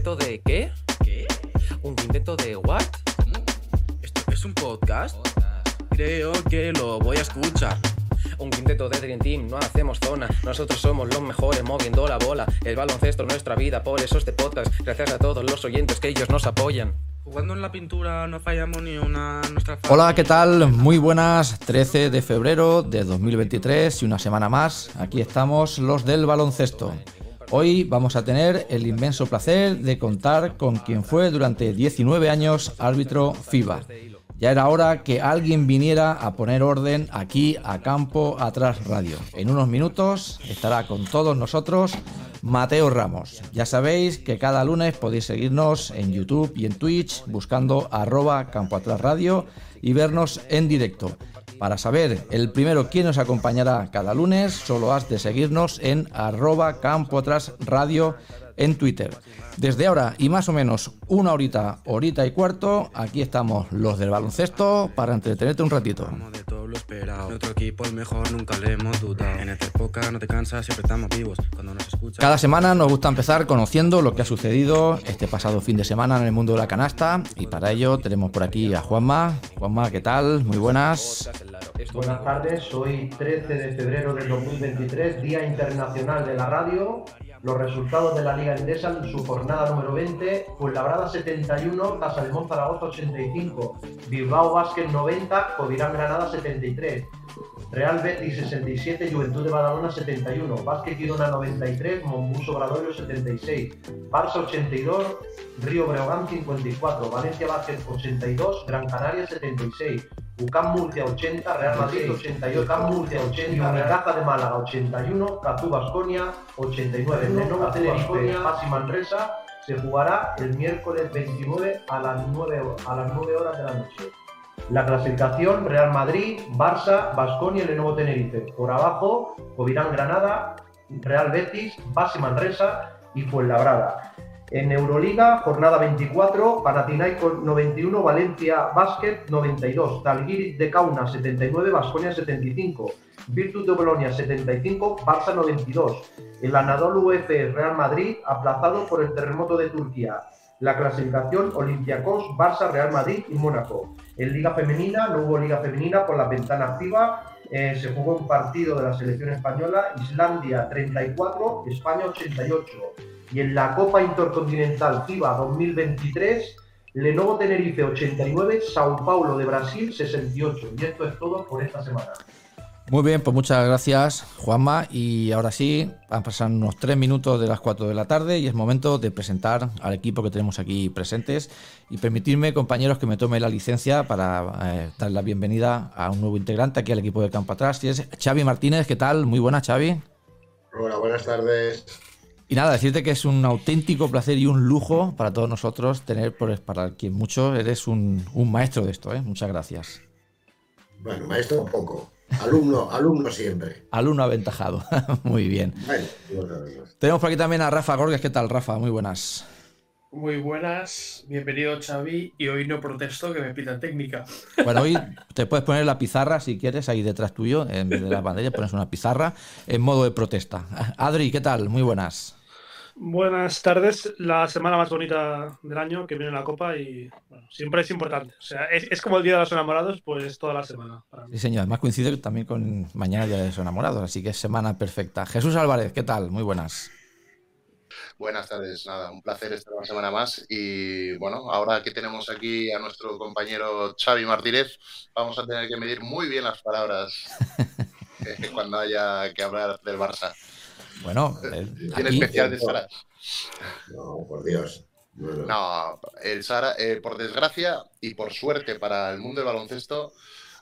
quinteto de qué? ¿Qué? ¿Un quinteto de what? ¿Cómo? ¿Esto es un podcast? Creo que lo voy a escuchar. Un quinteto de Dream Team, no hacemos zona. Nosotros somos los mejores moviendo la bola. El baloncesto, nuestra vida, por eso este podcast. Gracias a todos los oyentes que ellos nos apoyan. Jugando en la pintura no fallamos ni una nuestra Hola, ¿qué tal? Muy buenas, 13 de febrero de 2023 y una semana más. Aquí estamos los del baloncesto. Hoy vamos a tener el inmenso placer de contar con quien fue durante 19 años árbitro FIBA. Ya era hora que alguien viniera a poner orden aquí a Campo Atrás Radio. En unos minutos estará con todos nosotros Mateo Ramos. Ya sabéis que cada lunes podéis seguirnos en YouTube y en Twitch buscando arroba Campo Atrás Radio y vernos en directo. Para saber el primero quién nos acompañará cada lunes, solo has de seguirnos en arroba Campo Atrás Radio en Twitter. Desde ahora y más o menos una horita, horita y cuarto, aquí estamos los del baloncesto para entretenerte un ratito. Lo esperado. Nuestro equipo es mejor, nunca le hemos dudado. En esta época no te cansas, siempre estamos vivos. Cuando nos escuchas. Cada semana nos gusta empezar conociendo lo que ha sucedido este pasado fin de semana en el mundo de la canasta y para ello tenemos por aquí a Juanma. Juanma, ¿qué tal? Muy buenas. Buenas tardes, hoy 13 de febrero del 2023, Día Internacional de la Radio. Los resultados de la Liga Endesa en su jornada número 20, Fuenlabrada 71, Casa de Zaragoza 85, Bilbao Basket 90, Covirán Granada 73, Real Betis 67, Juventud de Badalona 71, Basket Girona 93, Monbuso Bradoiro 76, Barça 82, Río Breogán 54, Valencia Basket 82, Gran Canaria 76, UCAM Murcia 80, Real Madrid 88, UCAM Murcia 80, Unicaja de Málaga 81, Cazú Basconia 89, Lenovo Tenerife, Pasi Manresa se jugará el miércoles 29 a las 9, a las 9 horas de la noche. La clasificación Real Madrid, Barça, Basconia y Lenovo Tenerife. Por abajo, Covirán Granada, Real Betis, Basi Manresa y Fuenlabrada. En Euroliga, jornada 24, Panathinaikos 91, Valencia Basket 92, Talgiris de Kauna 79, Basconia 75, Virtus de Bolonia 75, Barça 92. El Anadolu UF Real Madrid aplazado por el terremoto de Turquía. La clasificación Olympiacos, Barça, Real Madrid y Mónaco. En Liga Femenina no hubo Liga Femenina por la ventana activa. Eh, se jugó un partido de la selección española, Islandia 34, España 88. Y en la Copa Intercontinental FIBA 2023, Lenovo Tenerife 89, Sao Paulo de Brasil 68. Y esto es todo por esta semana. Muy bien, pues muchas gracias Juanma y ahora sí, van a pasar unos tres minutos de las 4 de la tarde y es momento de presentar al equipo que tenemos aquí presentes y permitirme compañeros que me tome la licencia para eh, dar la bienvenida a un nuevo integrante aquí al equipo de Campo Atrás y es Xavi Martínez, ¿qué tal? Muy buena Xavi. Hola, buenas tardes. Y nada, decirte que es un auténtico placer y un lujo para todos nosotros tener, por, para quien mucho, eres un, un maestro de esto, ¿eh? Muchas gracias. Bueno, maestro un poco. Alumno, alumno siempre. Alumno aventajado. Muy bien. Bueno, bueno, bueno. Tenemos por aquí también a Rafa Gorges. ¿Qué tal, Rafa? Muy buenas. Muy buenas, bienvenido Xavi y hoy no protesto que me pidan técnica. Bueno, hoy te puedes poner la pizarra si quieres ahí detrás tuyo, en vez de la pantalla pones una pizarra en modo de protesta. Adri, ¿qué tal? Muy buenas. Buenas tardes, la semana más bonita del año que viene la Copa y bueno, siempre es importante. O sea, es, es, como el Día de los Enamorados, pues toda la semana. Sí, señor, además coincide también con mañana Día de los Enamorados, así que es semana perfecta. Jesús Álvarez, ¿qué tal? Muy buenas. Buenas tardes, nada, un placer estar una semana más y bueno, ahora que tenemos aquí a nuestro compañero Xavi Martínez, vamos a tener que medir muy bien las palabras eh, cuando haya que hablar del Barça. Bueno, el, aquí, especial de Sara. No, por Dios. No, no. no el Sara, eh, por desgracia y por suerte para el mundo del baloncesto,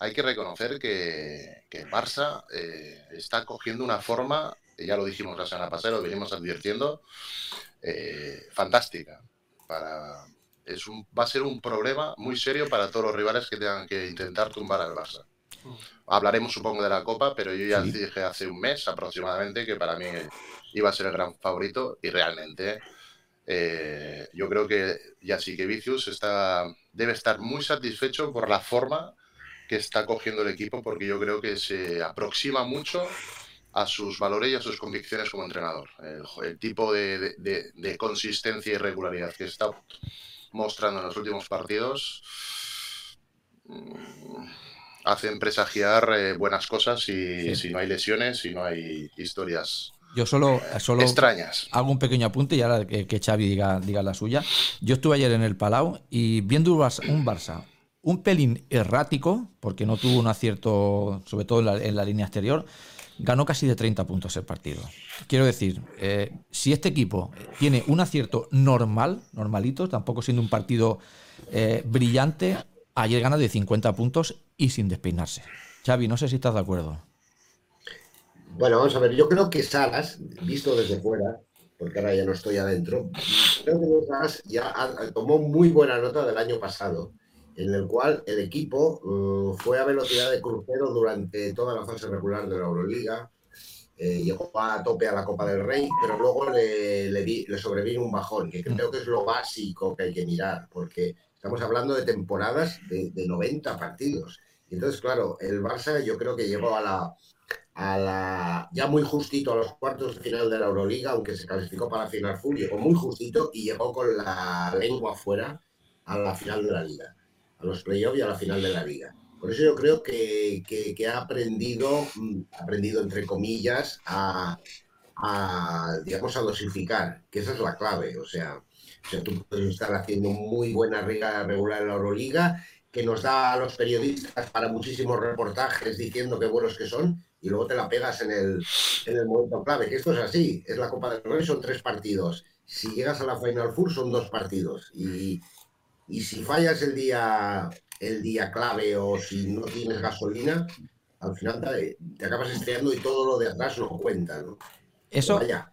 hay que reconocer que, que Barça eh, está cogiendo una forma, ya lo dijimos la semana pasada, lo venimos advirtiendo, eh, fantástica. Para, es un, va a ser un problema muy serio para todos los rivales que tengan que intentar tumbar al Barça. Hablaremos, supongo, de la Copa, pero yo ya sí. dije hace un mes aproximadamente que para mí iba a ser el gran favorito y realmente eh, yo creo que ya sí que Vicius está, debe estar muy satisfecho por la forma que está cogiendo el equipo, porque yo creo que se aproxima mucho a sus valores y a sus convicciones como entrenador. El, tipo de, consistencia y regularidad que está mostrando en los últimos partidos mm, hacen presagiar eh, buenas cosas y si no hay lesiones, si no hay historias yo solo, solo extrañas. hago un pequeño apunte y ahora que, que Xavi diga, diga, la suya. Yo estuve ayer en el Palau y viendo un Barça, un, pelín errático, porque no tuvo un acierto, sobre todo en la, línea exterior, ganó casi de 30 puntos el partido. Quiero decir, eh, si este equipo tiene un acierto normal, normalito, tampoco siendo un partido eh, brillante, ayer gana de 50 puntos y sin despeinarse. Xavi, no sé si estás de acuerdo. Bueno, vamos a ver, yo creo que Salas, visto desde fuera, porque ahora ya no estoy adentro, creo que Salas ya tomó muy buena nota del año pasado, en el cual el equipo uh, fue a velocidad de crucero durante toda la fase regular de la Euroliga, eh, llegó a tope a la Copa del Rey, pero luego le, le, sobrevino un bajón, que creo que es lo básico que hay que mirar, porque estamos hablando de temporadas de, de 90 partidos. Y entonces, claro, el Barça yo creo que llegó a la, a la, ya muy justito a los cuartos de final de la Euroliga, aunque se clasificó para la final full, llegó muy justito y llegó con la lengua fuera a la final de la liga, a los playoffs y a la final de la liga. Por eso yo creo que, que, ha aprendido, mm, aprendido entre comillas, a, a, digamos, a dosificar, que esa es la clave. O sea, o sea tú puedes estar haciendo muy buena riga regular en la Euroliga, que nos da a los periodistas para muchísimos reportajes diciendo qué buenos que son, y luego te la pegas en el, en el momento clave, que esto es así, es la Copa del Rey, son tres partidos. Si llegas a la Final Four son dos partidos. Y, y si fallas el día, el día clave o si no tienes gasolina, al final te, te acabas estrellando y todo lo de atrás no cuenta. ¿no? Eso, Vaya,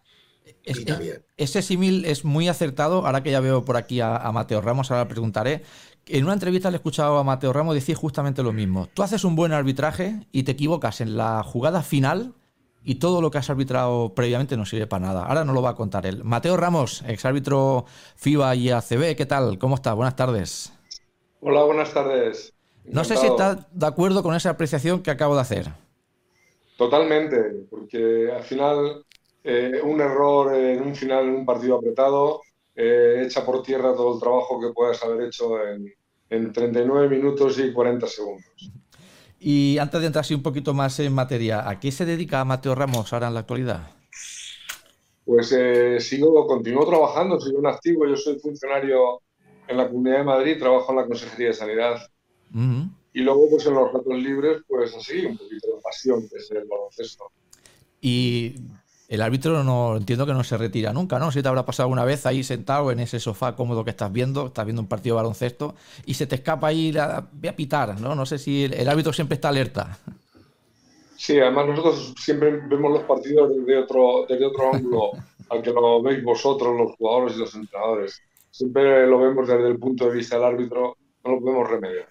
ese símil es muy acertado. Ahora que ya veo por aquí a, a Mateo Ramos, ahora le preguntaré en una entrevista le he escuchado a Mateo Ramos decir justamente lo mismo. Tú haces un buen arbitraje y te equivocas en la jugada final y todo lo que has arbitrado previamente no sirve para nada. Ahora no lo va a contar él. Mateo Ramos, exárbitro FIBA y ACB, ¿qué tal? ¿Cómo estás? Buenas tardes. Hola, buenas tardes. No sé si estás de acuerdo con esa apreciación que acabo de hacer. Totalmente, porque al final eh, un error en un final, en un partido apretado, eh, echa por tierra todo el trabajo que puedas haber hecho en, en 39 minutos y 40 segundos. Y antes de entrar así un poquito más en materia, ¿a qué se dedica Mateo Ramos ahora en la actualidad? Pues eh, sigo, continúo trabajando, sigo en activo. Yo soy funcionario en la Comunidad de Madrid, trabajo en la Consejería de Sanidad. Y luego, pues en los ratos libres, pues así, un poquito de pasión, que es el baloncesto. Y el árbitro no entiendo que no se retira nunca, ¿no? Si te habrá pasado una vez ahí sentado en ese sofá cómodo que estás viendo, estás viendo un partido de baloncesto y se te escapa ahí, la, voy a pitar, ¿no? No sé si el, árbitro siempre está alerta. Sí, además nosotros siempre vemos los partidos desde otro, desde otro ángulo al que lo veis vosotros, los jugadores y los entrenadores. Siempre lo vemos desde el punto de vista del árbitro, no lo podemos remediar.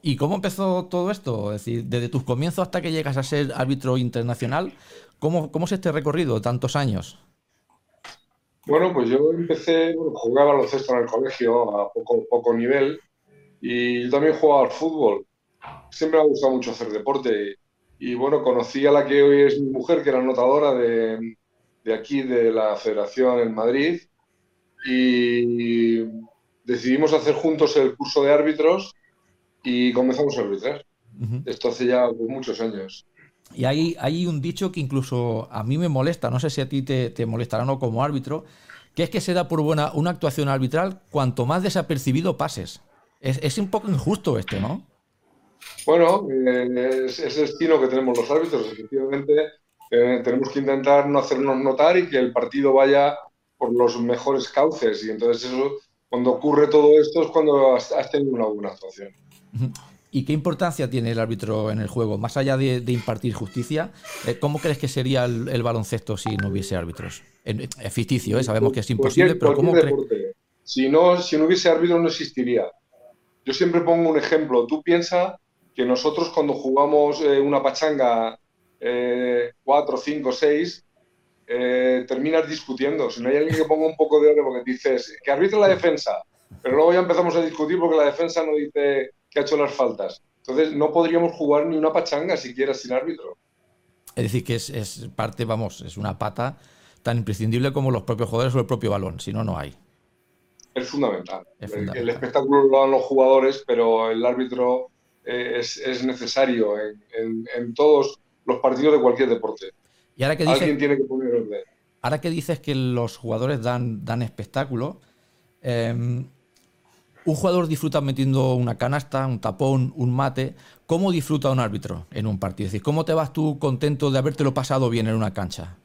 ¿Y cómo empezó todo esto? Es decir, desde tus comienzos hasta que llegas a ser árbitro internacional, ¿Cómo, cómo es este recorrido, tantos años? Bueno, pues yo empecé, bueno, jugaba al baloncesto en el colegio a poco, poco nivel y también jugaba al fútbol. Siempre me ha gustado mucho hacer deporte y, bueno, conocí a la que hoy es mi mujer, que era notadora de, de aquí, de la Federación en Madrid y decidimos hacer juntos el curso de árbitros y comenzamos a arbitrar. Esto hace ya muchos años. Y hay, hay un dicho que incluso a mí me molesta, no sé si a ti te, te molestará o no como árbitro, que es que se da por buena una actuación arbitral cuanto más desapercibido pases. Es, es un poco injusto esto, ¿no? Bueno, eh, es, el destino que tenemos los árbitros. Efectivamente, eh, tenemos que intentar no hacernos notar y que el partido vaya por los mejores cauces. Y entonces eso, cuando ocurre todo esto es cuando has, has tenido una buena actuación. ¿Y qué importancia tiene el árbitro en el juego? Más allá de, impartir justicia, eh, ¿cómo crees que sería el, baloncesto si no hubiese árbitros? Es ficticio, ¿eh? sabemos que es imposible, pero ¿cómo crees? Si no, si no hubiese árbitros no existiría. Yo siempre pongo un ejemplo. Tú piensas que nosotros cuando jugamos eh, una pachanga 4, 5, 6, terminas discutiendo. Si no hay alguien que ponga un poco de orden porque dices que arbitra la defensa, pero luego ya empezamos a discutir porque la defensa no dice que ha hecho las faltas. Entonces no podríamos jugar ni una pachanga siquiera sin árbitro. Es decir, que es, parte, vamos, es una pata tan imprescindible como los propios jugadores o el propio balón, si no, no hay. Es fundamental. El, espectáculo lo dan los jugadores, pero el árbitro eh, es, necesario en, todos los partidos de cualquier deporte. Y ahora que Alguien tiene que poner orden. Ahora que dices que los jugadores dan, dan espectáculo, em, un jugador disfruta metiendo una canasta, un tapón, un mate. ¿Cómo disfruta un árbitro en un partido? Es decir, ¿cómo te vas tú contento de habértelo pasado bien en una cancha?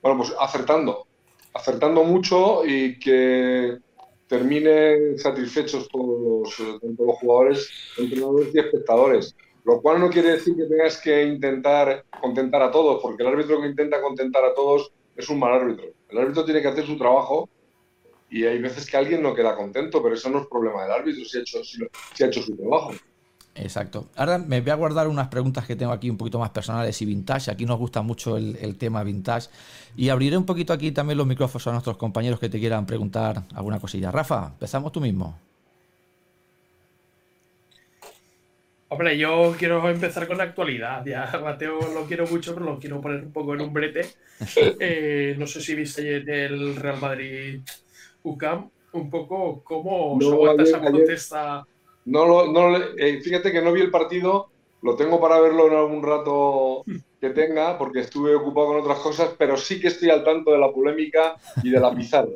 Bueno, pues acertando. Acertando mucho y que terminen satisfechos todos todos los jugadores, entrenadores y espectadores. Lo cual no quiere decir que tengas que intentar contentar a todos, porque el árbitro que intenta contentar a todos es un mal árbitro. El árbitro tiene que hacer su trabajo y hay veces que alguien no queda contento, pero eso no es problema del árbitro si ha hecho, si, ha hecho su trabajo. Exacto. Ahora me voy a guardar unas preguntas que tengo aquí un poquito más personales y vintage. Aquí nos gusta mucho el, el, tema vintage. Y abriré un poquito aquí también los micrófonos a nuestros compañeros que te quieran preguntar alguna cosilla. Rafa, empezamos tú mismo. Hombre, yo quiero empezar con la actualidad. Ya Mateo lo quiero mucho, pero lo quiero poner un poco en un brete. Eh, no sé si viste el Real Madrid UCAM, un poco cómo se aguanta esa protesta. No, no eh, fíjate que no vi el partido, lo tengo para verlo en algún rato que tenga, porque estuve ocupado con otras cosas, pero sí que estoy al tanto de la polémica y de la pizarra.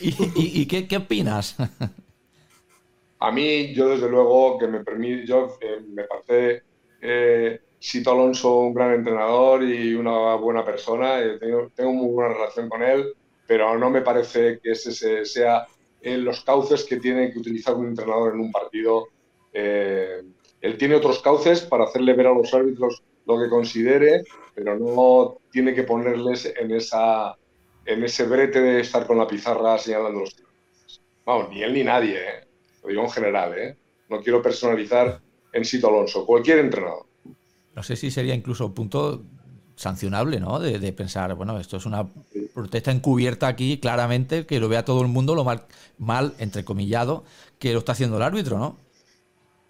¿Y, qué, qué opinas? A mí, yo desde luego que me permite, yo eh, me parece eh, Sito Alonso un gran entrenador y una buena persona, eh, tengo, tengo, muy buena relación con él, pero no me parece que ese sea en los cauces que tiene que utilizar un entrenador en un partido. él tiene otros cauces para hacerle ver a los árbitros lo que considere, pero no tiene que ponerles en, esa, en ese brete de estar con la pizarra señalando los Vamos, ni él ni nadie, ¿eh? lo digo en general, ¿eh? no quiero personalizar en Sito Alonso, cualquier entrenador. No sé si sería incluso un punto sancionable, ¿no? De, pensar, bueno, esto es una protesta encubierta aquí, claramente, que lo vea todo el mundo lo mal, mal, entrecomillado, que lo está haciendo el árbitro, ¿no?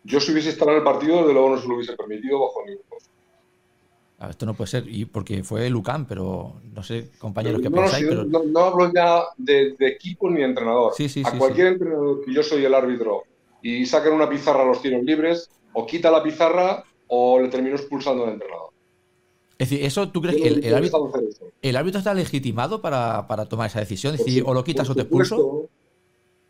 Yo si hubiese estado en el partido, desde luego no se lo hubiese permitido bajo ningún esto no puede ser, y porque fue Lucán, pero no sé, compañeros, ¿qué no, pensáis? No, hablo ya de, equipo ni entrenador. a cualquier entrenador que yo soy el árbitro y sacan una pizarra a los tiros libres, o quita la pizarra o le termino expulsando al entrenador. Es decir, ¿eso tú crees que el, árbitro, el, árbitro, está legitimado para, tomar esa decisión? Es decir, o lo quitas o te expulso.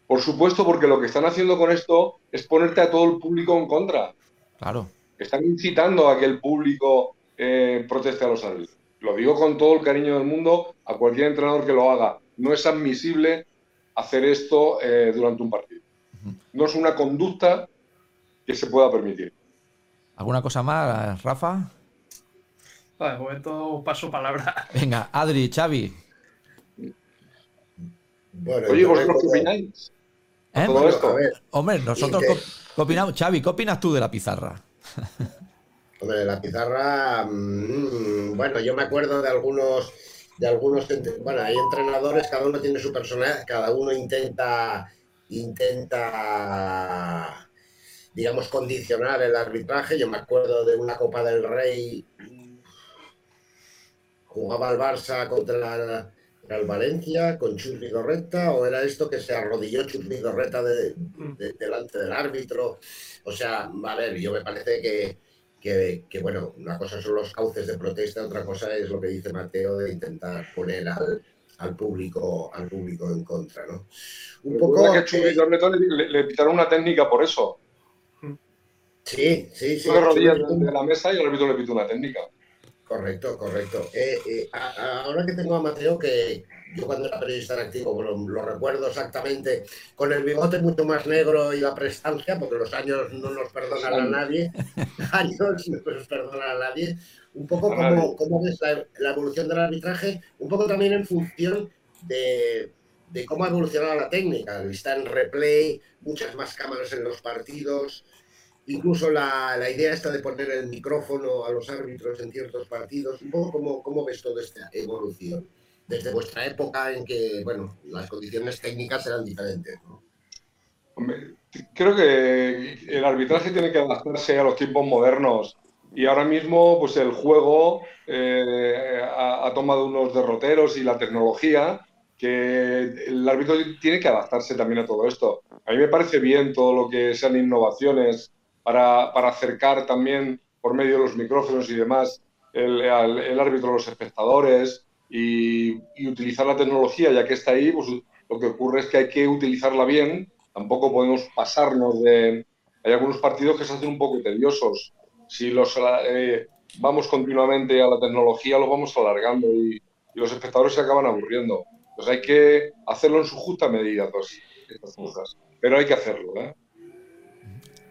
Por supuesto, porque lo que están haciendo con esto es ponerte a todo el público en contra. Claro. Están incitando a que el público eh, proteste a los árbitros. Lo digo con todo el cariño del mundo a cualquier entrenador que lo haga. No es admisible hacer esto eh, durante un partido. No es una conducta que se pueda permitir. ¿Alguna cosa más, Rafa? Vale, momento paso palabra. Venga, Adri, Xavi. Oye, ¿vosotros qué opináis? ¿Eh? Hombre, nosotros ¿qué opinamos? Xavi, ¿qué opinas tú de la pizarra? Hombre, la pizarra, mm, bueno, yo me acuerdo de algunos, de algunos, bueno, hay entrenadores, cada uno tiene su personalidad, cada uno intenta, intenta, digamos, condicionar el arbitraje. Yo me acuerdo de una Copa del Rey, jugaba el Barça contra el Valencia con Chus Vigorreta, o era esto que se arrodilló Chus Vigorreta de, delante del árbitro. O sea, a ver, yo me parece que que, bueno, una cosa son los cauces de protesta, otra cosa es lo que dice Mateo de intentar poner al, al público al público en contra, ¿no? Un poco que le, le, pitaron una técnica por eso. Sí, sí, sí. de rodillas de la mesa y el árbitro le pitó una técnica. Correcto, correcto. Eh, eh, ahora que tengo a Mateo, que yo cuando era periodista en activo lo, recuerdo exactamente, con el bigote mucho más negro y la prestancia, porque los años no nos perdonan a nadie, años no nos perdonan a nadie. Un poco como, ves la, evolución del arbitraje, un poco también en función de, de cómo ha evolucionado la técnica. Está en replay, muchas más cámaras en los partidos, incluso la, la, idea esta de poner el micrófono a los árbitros en ciertos partidos, un poco cómo, cómo ves toda esta evolución desde vuestra época en que, bueno, las condiciones técnicas eran diferentes. Creo que el arbitraje tiene que adaptarse a los tiempos modernos y ahora mismo pues el juego eh, ha, tomado unos derroteros y la tecnología que el árbitro tiene que adaptarse también a todo esto. A mí me parece bien todo lo que sean innovaciones para, para acercar también por medio de los micrófonos y demás el, el árbitro a los espectadores y, y, utilizar la tecnología ya que está ahí, pues lo que ocurre es que hay que utilizarla bien, tampoco podemos pasarnos de... Hay algunos partidos que se hacen un poco tediosos. Si los eh, vamos continuamente a la tecnología, lo vamos alargando y, los espectadores se acaban aburriendo. Pues hay que hacerlo en su justa medida, todas estas cosas. Pero hay que hacerlo, ¿eh?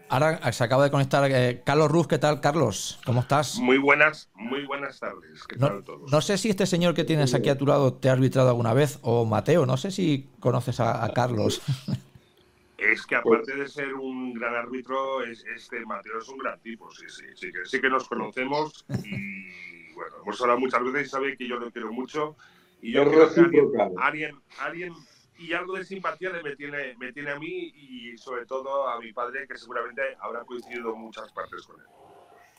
Ahora se acaba de conectar eh, Carlos Ruz. ¿Qué tal, Carlos? ¿Cómo estás? Muy buenas, muy buenas tardes. ¿Qué no, tal todos? No sé si este señor que tienes aquí a tu lado te ha arbitrado alguna vez, o Mateo, no sé si conoces a, a Carlos. Es que aparte de ser un gran árbitro, es, este Mateo es un gran tipo, sí, sí, sí que, sí que nos conocemos y bueno, hemos hablado muchas veces y sabe que yo lo quiero mucho. Y yo creo que alguien, alguien, alguien y algo de simpatía me tiene, me tiene a mí y sobre todo a mi padre, que seguramente habrá coincidido en muchas partes con él.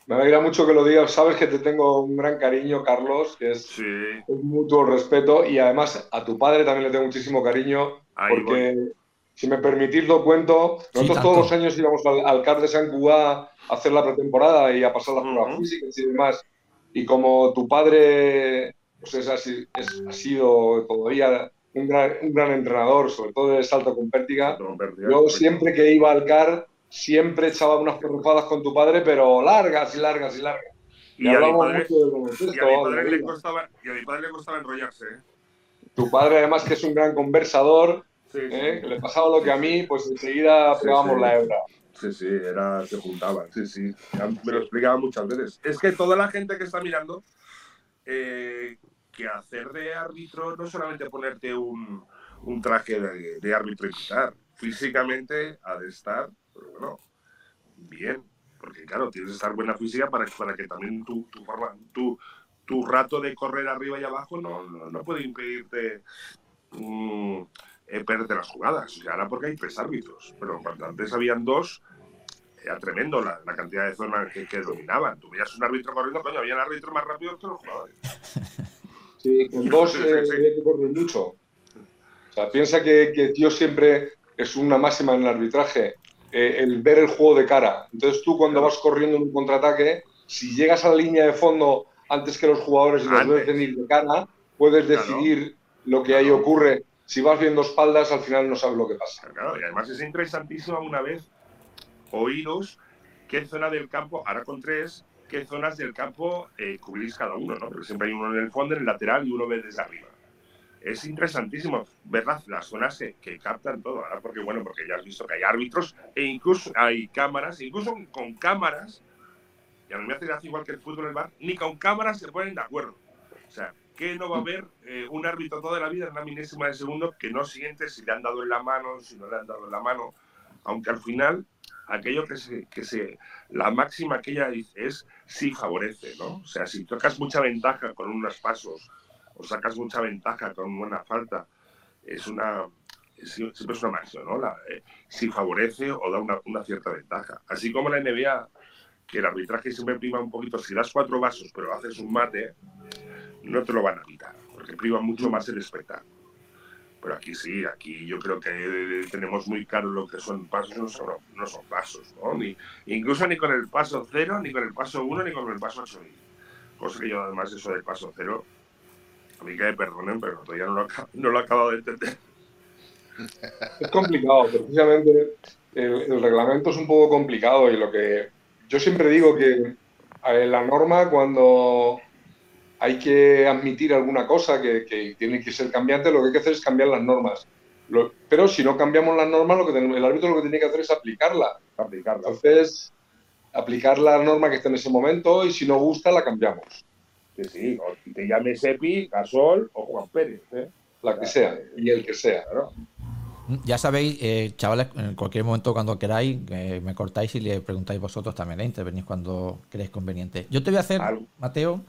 Me alegra mucho que lo digas. Sabes que te tengo un gran cariño, Carlos, que es un mutuo respeto. Y además a tu padre también le tengo muchísimo cariño, porque si me permitís lo cuento, nosotros todos los años íbamos al, al CAR de San Cuba a hacer la pretemporada y a pasar las pruebas físicas y demás. Y como tu padre pues es así, es, ha sido todavía un gran, un gran entrenador, sobre todo de salto con pértiga. Yo siempre que iba al CAR, siempre echaba unas perrufadas con tu padre, pero largas y largas y largas. Y, a, mi padre, y a mi padre le costaba, y a mi padre le costaba enrollarse. ¿eh? Tu padre, además, que es un gran conversador, sí, ¿eh? que le pasaba lo que a mí, pues enseguida sí, pegábamos la hebra. Sí, sí, era, se juntaban, sí, sí. Me lo explicaba muchas veces. Es que toda la gente que está mirando, eh, que hacer de árbitro no solamente ponerte un, un traje de, de, árbitro y quitar, físicamente ha de estar, bueno, bien, porque claro, tienes que estar buena física para, para que también tu, tu, tu, rato de correr arriba y abajo no, no, no puede impedirte um, eh, perderte las jugadas. Y ahora porque hay tres árbitros, pero cuando antes habían dos, era tremendo la, la cantidad de zonas que, que, dominaban. Tú veías un árbitro corriendo, coño, había un árbitro más rápido que los jugadores. Sí, con dos sí, sí, eh, sí. que correr mucho. O sea, piensa que, que tío siempre es una máxima en el arbitraje, eh, el ver el juego de cara. Entonces tú cuando vas corriendo en un contraataque, si llegas a la línea de fondo antes que los jugadores y los ves venir de cara, puedes decidir claro. lo que ahí ocurre. Si vas viendo espaldas, al final no sabes lo que pasa. Claro, y además es interesantísimo una vez oíros qué zona del campo, ahora con tres, qué zonas del campo eh, cubrís cada uno, ¿no? Porque siempre hay uno en el fondo, en el lateral y uno ve desde arriba. Es interesantísimo ver las, zonas que, que, captan todo, ¿verdad? Porque, bueno, porque ya has visto que hay árbitros e incluso hay cámaras, incluso con cámaras, y a mí me hace gracia igual que el fútbol el bar, ni con cámaras se ponen de acuerdo. O sea, que no va a haber eh, un árbitro toda la vida en una milésima de segundo que no siente si le han dado en la mano, si no le han dado en la mano, aunque al final aquello que se, que se, la máxima que ella dice es si favorece, ¿no? O sea, si tocas mucha ventaja con unos pasos o sacas mucha ventaja con una falta, es una, siempre es una máxima, ¿no? La, eh, si favorece o da una, una, cierta ventaja. Así como la NBA, que el arbitraje siempre prima un poquito, si das cuatro vasos pero haces un mate, no te lo van a quitar, porque priva mucho más el espectáculo. Pero aquí sí, aquí yo creo que tenemos muy claro lo que son pasos, no son, no son pasos, ¿no? Ni, incluso ni con el paso cero, ni con el paso uno, ni con el paso ocho. Cosa que yo además eso del paso cero, a mí que me perdonen, pero todavía no lo, no lo he acabado de entender. Es complicado, precisamente el, reglamento es un poco complicado y lo que yo siempre digo que la norma cuando hay que admitir alguna cosa que, que, tiene que ser cambiante, lo que hay que hacer es cambiar las normas. Lo, pero si no cambiamos las normas, lo que tenemos, el árbitro lo que tiene que hacer es aplicarla. aplicarla. Entonces, aplicar la norma que está en ese momento y si no gusta, la cambiamos. Sí, sí, o te llames Epi, Gasol o Juan Pérez. ¿eh? La que sea, y el que sea. Claro. Ya sabéis, eh, chavales, en cualquier momento cuando queráis, eh, me cortáis y le preguntáis vosotros también, ¿eh? intervenís cuando creéis conveniente. Yo te voy a hacer. Mateo,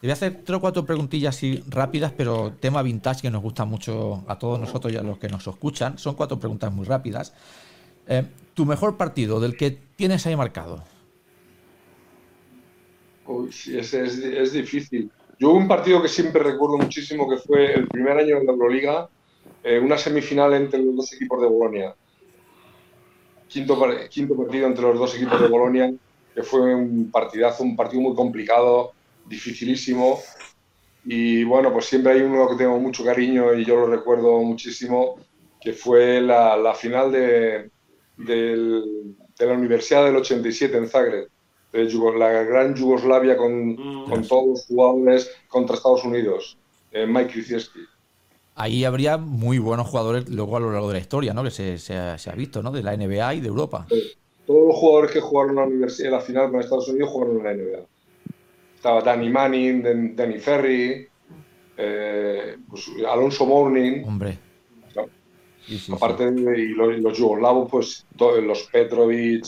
te voy a hacer tres o cuatro preguntillas así rápidas, pero tema vintage que nos gusta mucho a todos nosotros y a los que nos escuchan. Son cuatro preguntas muy rápidas. Eh, ¿Tu mejor partido del que tienes ahí marcado? Uy, sí, es, es, es difícil. Yo un partido que siempre recuerdo muchísimo que fue el primer año de la Euroliga, eh, una semifinal entre los dos equipos de Bolonia. Quinto, quinto partido entre los dos equipos de Bolonia, que fue un partidazo, un partido muy complicado, dificilísimo. Y bueno, pues siempre hay uno que tengo mucho cariño y yo lo recuerdo muchísimo, que fue la, la final de, del- de la Universidad del 87 en Zagreb, de Yugo- la gran Yugoslavia con, con todos los jugadores contra Estados Unidos, eh, Mike Krzyzewski. Ahí habría muy buenos jugadores luego a lo largo de la historia, ¿no? Que se, se ha, se ha visto, ¿no? De la NBA y de Europa. Todos los jugadores que jugaron en la, universidad, en la final con Estados Unidos jugaron en la NBA. Estaba Danny Manning, Dan- Danny Ferry, eh, pues, Alonso Mourning. Hombre. ¿no? Sí, sí, Aparte de y los, los yugoslavos, pues todos los Petrovic,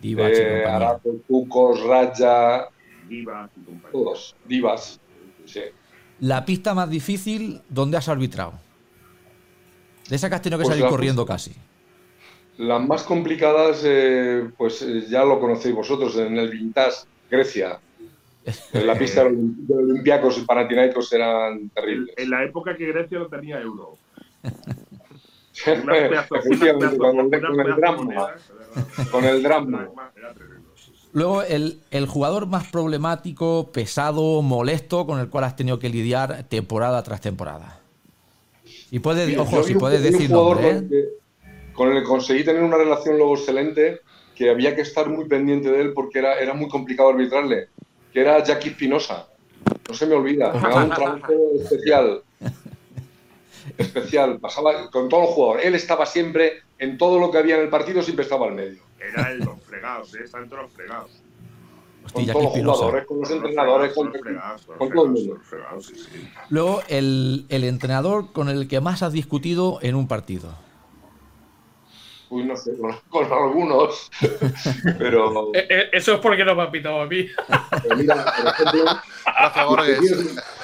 Divac eh. Arato, Kukos, Raja, Diva y compañía. todos, Divas. Sí. La pista más difícil, ¿dónde has arbitrado? De esa que has tenido que Pues salir la- corriendo casi. Las más complicadas, eh, pues eh, ya lo conocéis vosotros, en el Vintage, Grecia. En la pista de los Olympiacos y Panathinaikos eran terribles. En la época que Grecia no tenía euro. Con el, drama. Luego, el, el jugador más problemático, pesado, molesto, con el cual has tenido que lidiar temporada tras temporada. Y puedes, ojo, si puedes decir nombre, ¿eh? con el que- Con el que conseguí tener una relación luego excelente, que había que estar muy pendiente de él porque era, era muy complicado arbitrarle, que era Jackie Espinosa. No se me olvida, me daba un trabajo especial. Especial, pasaba con todos los jugadores. Él estaba siempre, en todo lo que había en el partido, siempre estaba al medio. Era el los fregados, ¿eh? Están todos los fregados. Hostia, Con todos los jugadores, con los entrenadores, con, todo el mundo. Luego, el, el entrenador con el que más has discutido en un partido. Uy, no sé, con, algunos. Pero, Eh, eh, Eso es porque no me han pitado a mí. pero mira, por ejemplo, Rafa Borges.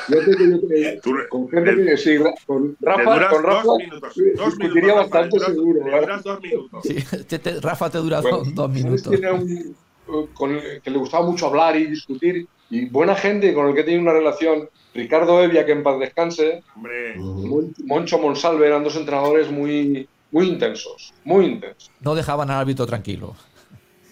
Yo que te- le- con gente que sí, con Rafa, duras con Rafa dos minutos. Dos discutiría minutos, Rafa, bastante duras- seguro. ¿verdad? duras dos minutos. Sí, te- te- Rafa te dura Bueno, dos, dos ¿sabes minutos. era un- eh, con el que le gustaba mucho hablar y discutir y buena gente con el que tenía una relación Ricardo Evia que en paz descanse Hombre, Moncho Monsalve eran dos entrenadores muy muy intensos muy intensos No dejaban al árbitro tranquilo.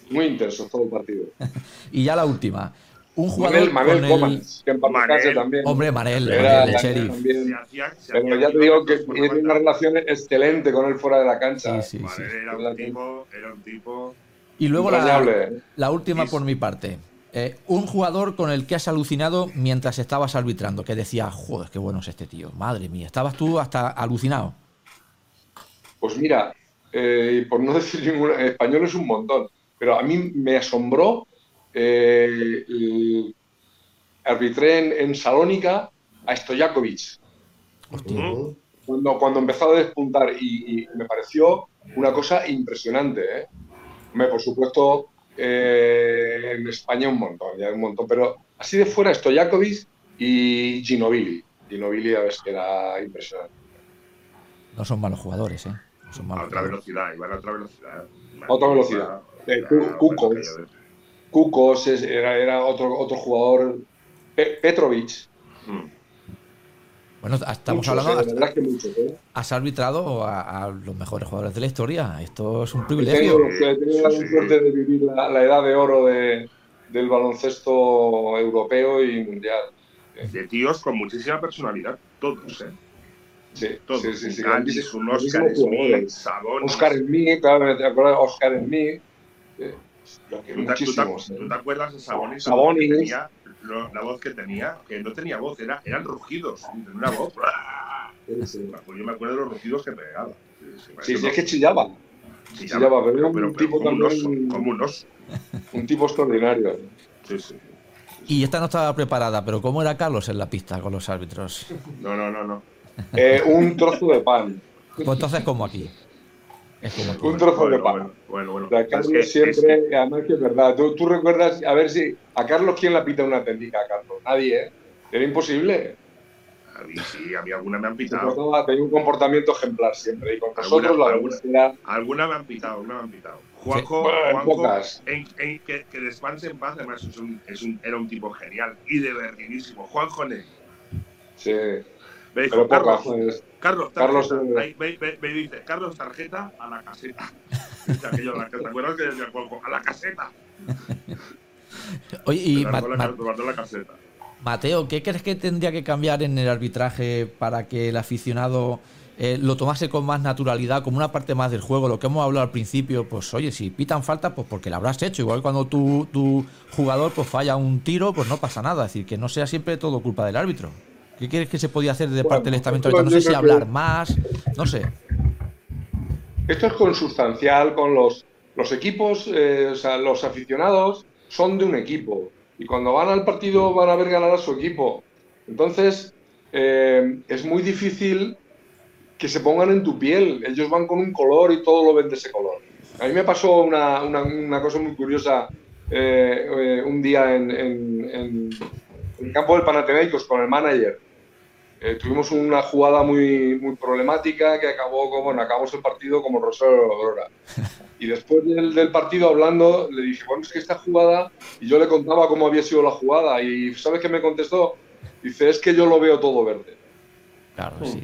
muy intensos todo el partido Y ya la última. Un jugador Manel, Manel con Coman el... que Manel. también Hombre, Manel, Era Manel, el la- sheriff. también. se hacía, se pero hacía ya te digo que tiene una relación excelente con él fuera de la cancha Sí, sí, sí. Era un tipo, era un tipo. Y luego la, la última por mi parte. Eh, un jugador con el que has alucinado mientras estabas arbitrando, que decía, joder, qué bueno es este tío, madre mía, estabas tú hasta alucinado. Pues mira, eh, por no decir ningún español es un montón, pero a mí me asombró. eh, el- arbitré en, en Salónica a Stojakovic cuando, cuando empezó a despuntar y, y me pareció una cosa impresionante. ¿eh? Hombre, por supuesto, eh, en España un montón, ya un montón, pero así de fuera Stojakovic y Ginobili. Ginobili, ya ves que era impresionante. No son malos jugadores, ¿eh? Son A otra velocidad, iban a otra velocidad. Otra velocidad. Eh, Cu- Kukoc. Kukos es- era, era otro, otro jugador. Pe- Petrovic. Mm. Bueno, estamos Muchos, hablando, eh, has, la verdad es que muchos, ¿eh? has arbitrado a, a los mejores jugadores de la historia. Esto es un He privilegio. tenido, he tenido la suerte de vivir la, la edad de oro de- del baloncesto europeo y mundial. De tíos con muchísima personalidad, todos, ¿eh? Sí, Todos. sí, sí, Gandhi, un Oscar Smith. Sabonis. Oscar Smith, claro, ¿te acuerdas? Oscar Smith. ¿Tú te, tú te- muchísimos. tú te acuerdas de Sabonis? Sabonis. La voz que tenía, lo- la voz que tenía, que no tenía voz, era, eran rugidos. Tenía una voz. Sí, sí. Pues yo me acuerdo de los rugidos que pegaba. Sí, sí, es que chillaba. chillaba, pero era un tipo como un oso, como un oso. Un tipo extraordinario. Sí, sí. Y esta no estaba preparada, pero ¿cómo era Carlos en la pista con los árbitros? No, no, no, no. Eh, un trozo de pan. Pues entonces como aquí. Es como aquí. Un trozo de pan. bueno, bueno, bueno. O sea, Es Carlos que- siempre, es que- además que es verdad. ¿Tú, tú recuerdas, a ver si, a Carlos quién la pita una técnica, a Carlos? Nadie, ¿eh? Era imposible. a mí sí, a mí alguna me han pitado. tenía un comportamiento ejemplar siempre. Y con Alguna- nosotros la alguna- verdad era Alguna me han pitado, alguna me han pitado. Juanjo, Juanjo, pocas. en- en- que, que descanse en paz, además es un, es un- era un tipo genial y divertidísimo. Juanjo Ney. Sí, Me dijo, pero Carlos, pues. Carlos, Carlos, tarjeta. eh. Ahí, me, me- me dice, Carlos, tarjeta a la caseta. Aquello, la- ¿Te acuerdas que decía? A la caseta. Oye, y la caseta. Mateo, ¿qué crees que tendría que cambiar en el arbitraje para que el aficionado eh, lo tomase con más naturalidad, como una parte más del juego? Lo que hemos hablado al principio, pues oye, si pitan falta, pues porque la habrás hecho. Igual cuando tu, tu jugador pues falla un tiro, pues no pasa nada. Es decir, que no sea siempre todo culpa del árbitro. ¿Qué crees que se podía hacer de Bueno, parte del estamento esto árbitro? No sé si hablar más, no sé. Esto es consustancial con los, los equipos, eh, o sea, los aficionados son de un equipo y cuando van al partido van a ver ganar a su equipo. Entonces, eh, es muy difícil que se pongan en tu piel. Ellos van con un color y todo lo ven de ese color. A mí me pasó una, una- una cosa muy curiosa eh, eh, un día en, en- en- en el campo del Panathinaikos con el manager. Eh, tuvimos una jugada muy, muy problemática que acabó como, bueno, acabamos el partido como Rosario de la Aurora. Y después del, del partido hablando, le dije, bueno, es que esta jugada, y yo le contaba cómo había sido la jugada, y ¿sabes qué me contestó? Dice, es que yo lo veo todo verde. Claro, sí.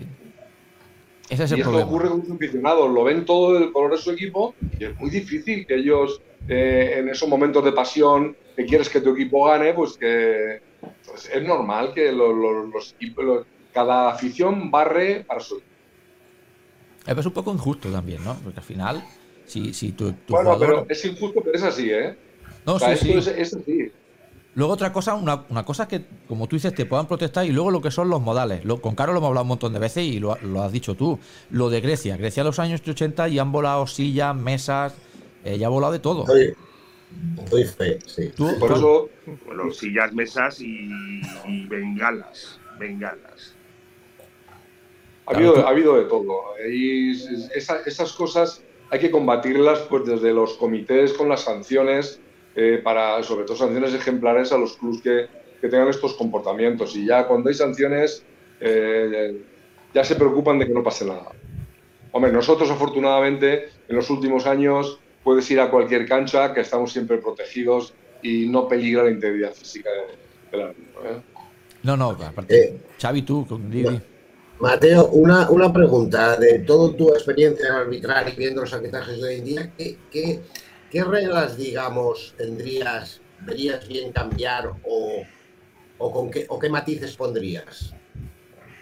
Ese es y el esto problema. ocurre con los aficionados, lo ven todo del color de su equipo, y es muy difícil que ellos, eh, en esos momentos de pasión, que quieres que tu equipo gane, pues que pues es normal que lo- lo- los equipos, los- cada afición barre para su equipo. Es un poco injusto también, ¿no? Porque al final, si, si tu, tu Bueno, jugador... pero es injusto, pero es así, ¿eh? No, O sea, sí, esto sí. Es, es así. Luego otra cosa, una, una cosa que, como tú dices, te puedan protestar y luego lo que son los modales. Lo- con Caro lo hemos hablado un montón de veces y lo, lo has dicho tú. Lo de Grecia. Grecia en los años 80 y han volado sillas, mesas, eh, ya ha volado de todo. Doy fe, sí. Tú- Por tú- eso, Bueno, sillas, mesas y, y bengalas. Bengalas. ha habido, ha habido de todo. Y es- esa- esas cosas hay que combatirlas pues, desde los comités con las sanciones, eh, para, sobre todo sanciones ejemplares a los clubes que, que tengan estos comportamientos. Y ya cuando hay sanciones, eh, ya se preocupan de que no pase nada. Hombre, nosotros afortunadamente en los últimos años puedes ir a cualquier cancha, que estamos siempre protegidos y no peligra la integridad física de- del árbitro. ¿eh? No, no, aparte. Eh, Xavi, tú, con Didi. Mateo, una, una pregunta. De toda tu experiencia en arbitrar y viendo los arbitrajes de hoy en día, ¿qué, qué, qué reglas, digamos, tendrías, verías bien cambiar o, o, con qué, o qué matices pondrías?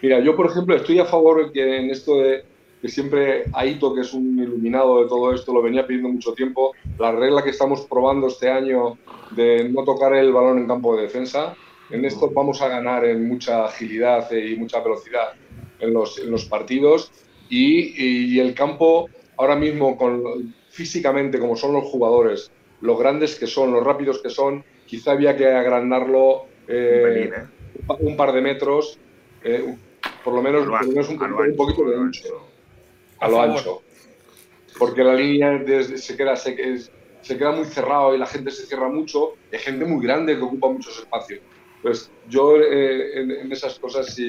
Mira, yo por ejemplo estoy a favor que en esto de que siempre Aito, que es un iluminado de todo esto, lo venía pidiendo mucho tiempo, la regla que estamos probando este año de no tocar el balón en campo de defensa, en esto vamos a ganar en mucha agilidad y mucha velocidad en los, en los partidos y, y el campo ahora mismo con, físicamente como son los jugadores, lo grandes que son, los rápidos que son, quizá había que agrandarlo eh, Un ¿eh? un pa- un par de metros, eh, por lo menos, por lo menos un, un poquito ancho, de a lo ancho, A lo ancho. Porque la línea se, queda, se, es- se queda muy cerrado y la gente se cierra mucho. y Hay gente muy grande que ocupa muchos espacios. Pues yo eh, en, en esas cosas sí,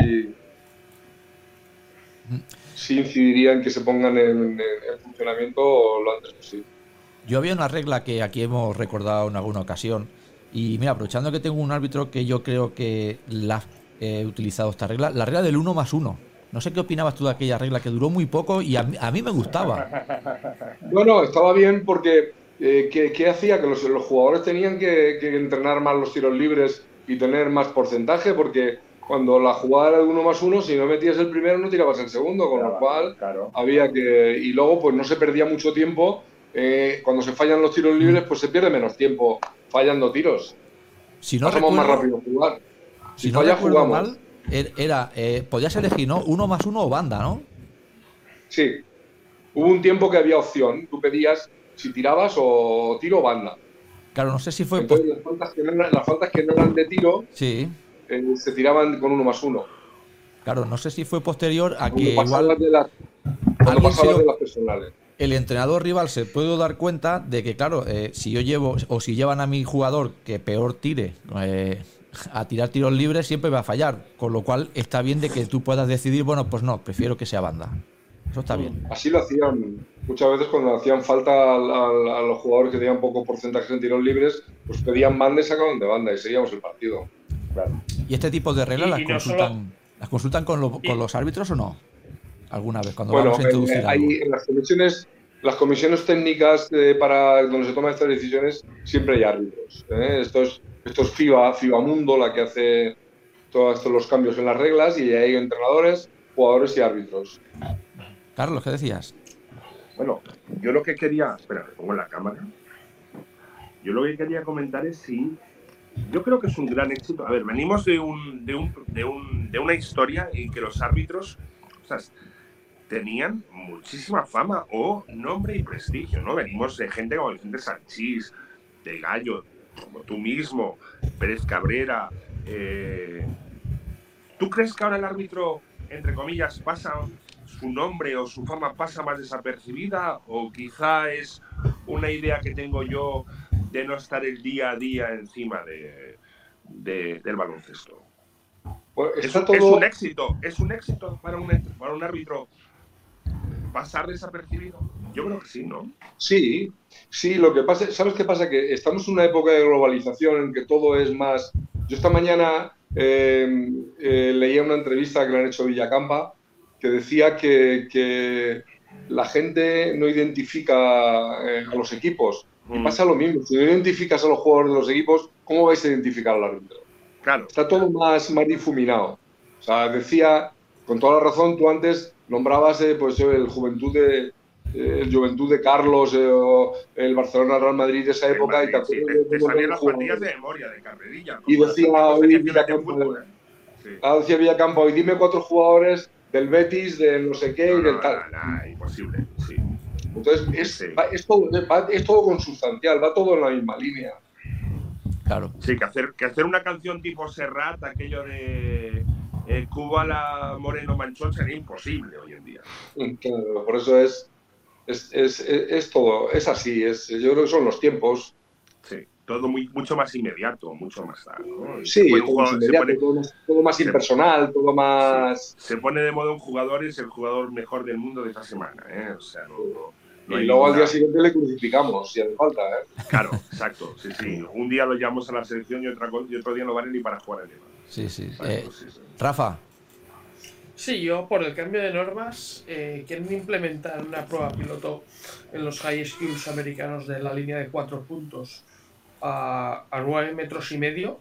sí incidiría en que se pongan en, en funcionamiento lo antes posible. Yo había una regla que aquí hemos recordado en alguna ocasión. Y mira, aprovechando que tengo un árbitro que yo creo que la ha eh, utilizado esta regla, la regla del 1 más 1. No sé qué opinabas tú de aquella regla que duró muy poco y a mí, a mí me gustaba. No, no, estaba bien porque eh, ¿qué, qué hacía? Que los, los jugadores tenían que, que entrenar más los tiros libres y tener más porcentaje porque cuando la jugada era de uno más uno, si no metías el primero no tirabas el segundo, con lo cual Claro. había que... Y luego pues no se perdía mucho tiempo. eh, cuando se fallan los tiros libres pues se pierde menos tiempo fallando tiros. Si no más recuerdo, rápido jugar. si Si no falla, jugamos. mal, er- era, eh, podías elegir, ¿no? Uno más uno o banda, ¿no? Sí. Hubo un tiempo que había opción. Tú pedías si tirabas o tiro o banda. Claro, no sé si fue... pues, Entonces las faltas que no eran, las faltas que no eran de tiro sí, eh, se tiraban con uno más uno. claro, no sé si fue posterior a Cuando que igual de las, cuando pasaban de las personales. el entrenador rival se puede dar cuenta de que, claro, eh, si yo llevo o si llevan a mi jugador que peor tire eh, a tirar tiros libres, siempre va a fallar. Con lo cual está bien de que tú puedas decidir, bueno, pues no, prefiero que sea banda. Eso está bien. Así lo hacían muchas veces cuando hacían falta a, los jugadores que tenían poco porcentaje en tiros libres, pues pedían banda y sacaban de banda y seguíamos el partido. ¿Y este tipo de reglas las, consultan, las consultan con, los árbitros o no? ¿Alguna vez? Cuando vamos a introducir hay, en las comisiones las comisiones técnicas para donde se toman estas decisiones siempre hay árbitros. ¿eh? Esto es, esto es FIBA, FIBA Mundo la que hace todos estos los cambios en las reglas y hay entrenadores, jugadores y árbitros. Carlos, ¿qué decías? Bueno, yo lo que quería, espera, pongo la cámara. Yo lo que quería comentar es si yo creo que es un gran éxito. A ver, venimos de un, de un, de un, de una historia en que los árbitros, o tenían muchísima fama o nombre y prestigio, ¿no? Venimos de gente como Vicente Sanchís, de Gallo, como tú mismo, Pérez Cabrera. Eh, ¿Tú crees que ahora el árbitro, entre comillas, pasa su nombre o su fama pasa más desapercibida? ¿O quizá es una idea que tengo yo de no estar el día a día encima de, del baloncesto? Pues es, un éxito, es un éxito para un, para un árbitro pasar desapercibido? Yo creo que sí, ¿no? Sí, sí, lo que pasa, ¿sabes qué pasa? Que estamos en una época de globalización en que todo es más... Yo esta mañana em, eh, leía una entrevista que le han hecho Villacampa que decía que, la gente no identifica eh, a los equipos. Y mm. pasa lo mismo, si no identificas a los jugadores de los equipos, ¿cómo vais a identificar al árbitro? Claro. Está todo más, más difuminado. O sea, decía, con toda la razón, tú antes nombrabas eh, pues, el Juventud de, eh, el Juventud de Carlos eh, o el Barcelona Real Madrid de esa época y te, sí, te, salían las partidas de memoria de carrerilla. Y decía hoy Villacampo, sí. ah, decía Villacampo, y dime cuatro jugadores del Betis, de no sé qué no, y del no, tal. No, imposible, sí. Entonces, es, es, todo, es todo consustancial, va todo en la misma línea. Claro. Sí, que hacer, que hacer una canción tipo Serrat, aquello de eh, Cuba la Moreno Manchón sería imposible hoy en día. Claro, por eso es, es, es, es, todo, es así, es, yo creo que son los tiempos. Sí, todo muy, mucho más inmediato, mucho más ¿no? Sí, todo, más inmediato, todo, más, todo más impersonal, todo más... Se pone de moda un jugador y es el jugador mejor del mundo de esta semana, ¿eh? O sea, no, no y luego al día siguiente le crucificamos, si hace falta, ¿eh? Claro, exacto, sí, sí. Un día lo llamamos a la selección y, y otro día no vale ni para jugar el Sí, sí. Eh, Rafa. Sí, yo por el cambio de normas eh, quieren implementar una prueba piloto en los high schools americanos de la línea de cuatro puntos a, nueve metros y medio.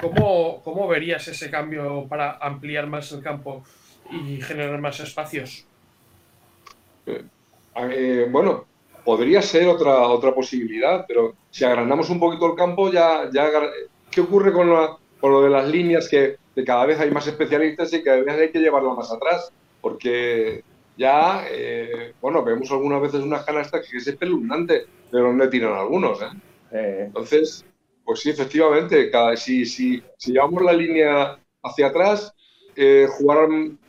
¿Cómo, ¿Cómo, verías ese cambio para ampliar más el campo y generar más espacios? Eh, bueno, podría ser otra, otra posibilidad, pero si agrandamos un poquito el campo, ya, ya ¿qué ocurre con la, por lo de las líneas que, cada vez hay más especialistas y cada vez hay que llevarlo más atrás, porque ya, eh, bueno, vemos algunas veces unas canastas que es espeluznante de donde tiran algunos. ¿eh? ¿Eh? Entonces, pues sí, efectivamente, cada, si, si, si llevamos la línea hacia atrás, eh, jugar,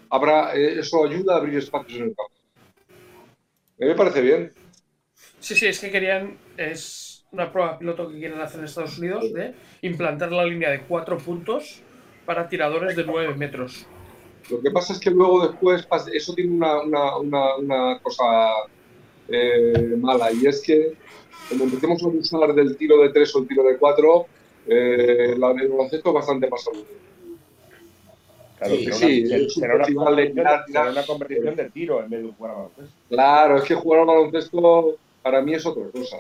habrá, eso ayuda a abrir espacios en el campo. A mí me parece bien. Sí, sí, es que querían, es una prueba piloto que quieren hacer en Estados Unidos de implantar la línea de cuatro puntos para tiradores de nueve metros. Lo que pasa es que luego después eso tiene una, cosa eh, mala y es que cuando empecemos a usar del tiro de tres o el tiro de cuatro, eh, la del baloncesto es bastante más Claro, sí, sí, es será, una, una competición de tiro en vez de jugar al baloncesto. Claro, es que jugar al baloncesto para mí es otra cosa.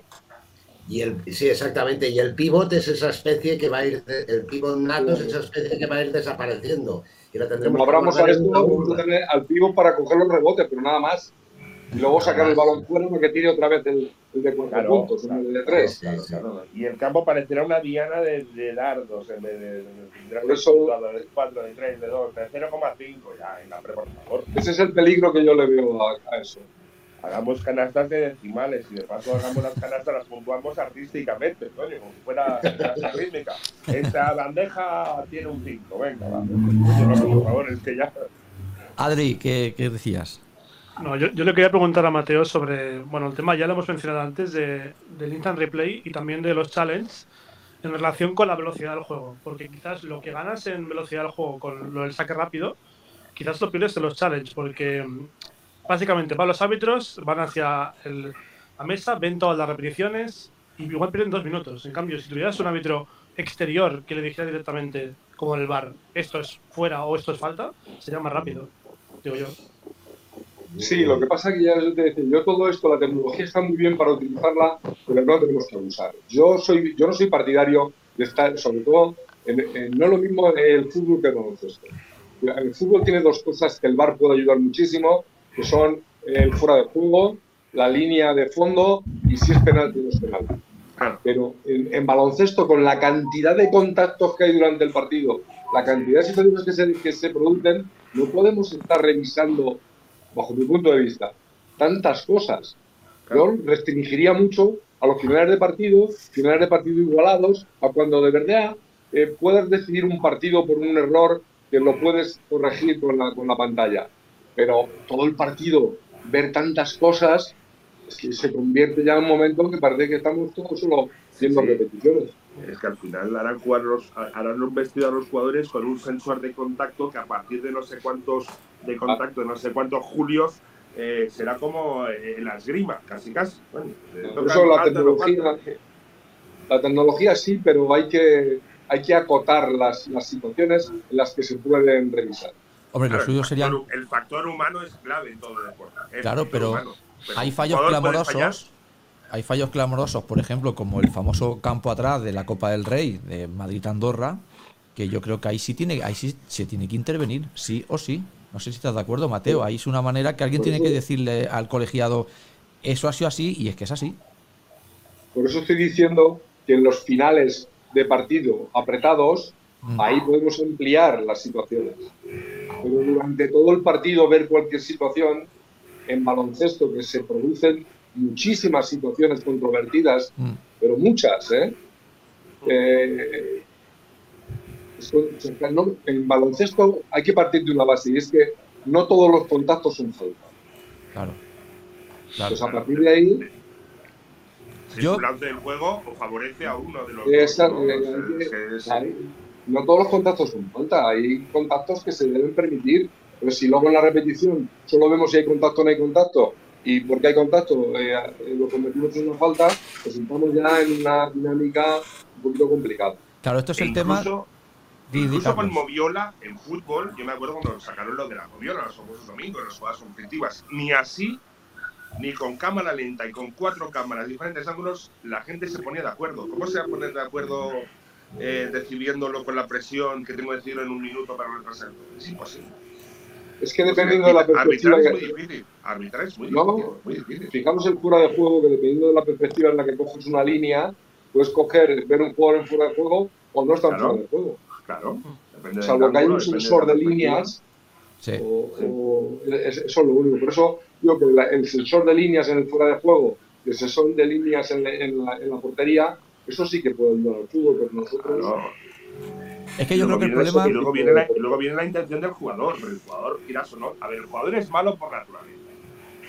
Y el, sí, exactamente. Y el pivot es esa especie que va a ir, el pivot nato es esa especie que va a ir desapareciendo. Y lo tendremos Como abramos a esto, vamos a tener al pivot para coger los rebotes, pero nada más. Y luego sacar el balón fuera para que tire otra vez el, de cuatro puntos, el de tres. y el campo parecerá una diana de, dardos en vez de, de, por eso, de 4, de 3, de 2, de 0,5 ya, en la por favor. Ese es el peligro que yo le veo a eso hagamos canastas de decimales y de paso hagamos las canastas, las puntuamos artísticamente, coño, como si fuera la rítmica. Esta bandeja tiene un 5, venga, va. por favor, es que ya. Adri, ¿qué, qué decías? No, yo, yo, le quería preguntar a Mateo sobre, bueno, el tema ya lo hemos mencionado antes de, del instant replay y también de los challenges en relación con la velocidad del juego, porque quizás lo que ganas en velocidad del juego con lo del saque rápido, quizás lo pierdes en los challenges, porque básicamente van los árbitros, van hacia la mesa, ven todas las repeticiones y igual pierden dos minutos. En cambio, si tuvieras un árbitro exterior que le dijera directamente, como en el bar, esto es fuera o esto es falta, sería más rápido, digo yo. Sí, lo que pasa es que ya te decía, yo todo esto, la tecnología está muy bien para utilizarla, pero no tenemos que abusar. Yo, soy, yo no soy partidario de estar, sobre todo, en, no lo mismo el fútbol que el baloncesto. El fútbol tiene dos cosas que el bar puede ayudar muchísimo, que son el fuera de juego, la línea de fondo y si es penal o no es penal. Pero en, baloncesto, con la cantidad de contactos que hay durante el partido, la cantidad de situaciones que se, que se producen, no podemos estar revisando bajo mi punto de vista, tantas cosas. Yo restringiría mucho a los finales de partido, finales de partido igualados, a cuando de verdad eh, puedas decidir un partido por un error que lo puedes corregir con la, con la pantalla. Pero todo el partido, ver tantas cosas, es que se convierte ya en un momento que parece que estamos todos solo haciendo repeticiones. Es que al final harán, jugar harán un vestido a los jugadores con un sensor de contacto que a partir de no sé cuántos de contacto, no sé cuántos julios, eh, será como eh, la esgrima, casi casi. eso la tecnología, la tecnología sí, pero hay que, hay que acotar las, las situaciones en las que se pueden revisar. Hombre, lo suyo sería. El factor humano es clave en todo el deporte. Claro, pero, hay fallos clamorosos. Hay fallos clamorosos, por ejemplo, como el famoso campo atrás de la Copa del Rey de Madrid-Andorra, que yo creo que ahí sí tiene, ahí sí se tiene que intervenir, sí o sí. No sé si estás de acuerdo, Mateo. Ahí es una manera que alguien tiene que decirle al colegiado, eso ha sido así y es que es así. Por eso estoy diciendo que en los finales de partido apretados, mm. ahí podemos ampliar las situaciones. Pero durante todo el partido ver cualquier situación, en baloncesto que se producen muchísimas situaciones controvertidas, mm. pero muchas, ¿eh? eh en baloncesto hay que partir de una base y es que no todos los contactos son falta. Claro. Pues a partir de ahí. Si Yo... del juego o favorece a uno de los dos. ¿no? todos los contactos son falta. Hay contactos que se deben permitir. Pero si luego en la repetición solo vemos si hay contacto o no hay contacto, y porque hay contacto eh, eh, lo convertimos en una falta, pues estamos ya en una dinámica un poquito complicada. Claro, esto es el tema Incluso con Moviola en fútbol, yo me acuerdo cuando sacaron lo de la Moviola, los famosos domingos, las jugadas objetivas, ni así, ni con cámara lenta y con cuatro cámaras, diferentes ángulos, la gente se ponía de acuerdo. ¿Cómo se va a poner de acuerdo eh, decidiéndolo con la presión que tengo que decirlo en un minuto para retrasarlo? Es imposible. Es que dependiendo de la perspectiva. Arbitrar es muy difícil. Arbitrar es muy, difícil, muy difícil. Fijamos el fuera de juego que dependiendo de la perspectiva en la que coges una línea, puedes coger, ver un jugador en fuera de juego o no está en fuera de juego. Claro. Depende Salvo que hay un sensor de, líneas. Sí. O, eso es lo único. Por eso digo que el sensor de líneas en el fuera de juego y el sensor de líneas en, la, en la, portería, eso sí que puede ayudar al fútbol, pero nosotros. Es que yo creo que el problema. Y luego, viene la, luego viene la intención del jugador. El jugador, quieras o no. A ver, el jugador es malo por naturaleza.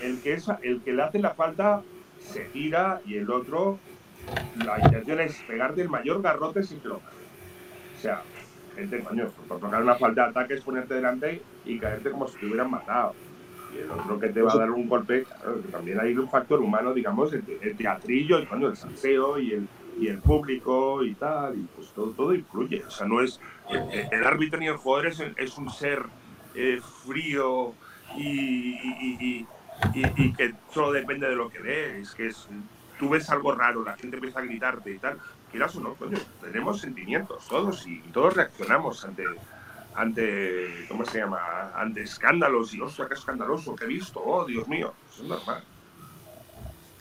El que, es, el que le hace la falta se tira y el otro. La intención es pegarte el mayor garrote sin que lo O sea, gente, coño, por tocar una falta de ataque es ponerte delante y caerte como si te hubieran matado. Y el otro que te va a dar un golpe, también hay un factor humano, digamos, el, teatrillo, el, coño, el salseo y el, y el público y tal, y pues todo, todo influye. O sea, no es. El, árbitro ni el jugador es, un ser eh, frío y, y, que solo depende de lo que ve. Es que es, tú ves algo raro, la gente empieza a gritarte y tal quieras o no, tenemos sentimientos todos y todos reaccionamos ante, ante, ¿cómo se llama? Ante escándalos y, ostras, qué escandaloso, que he visto, oh, Dios mío, es normal.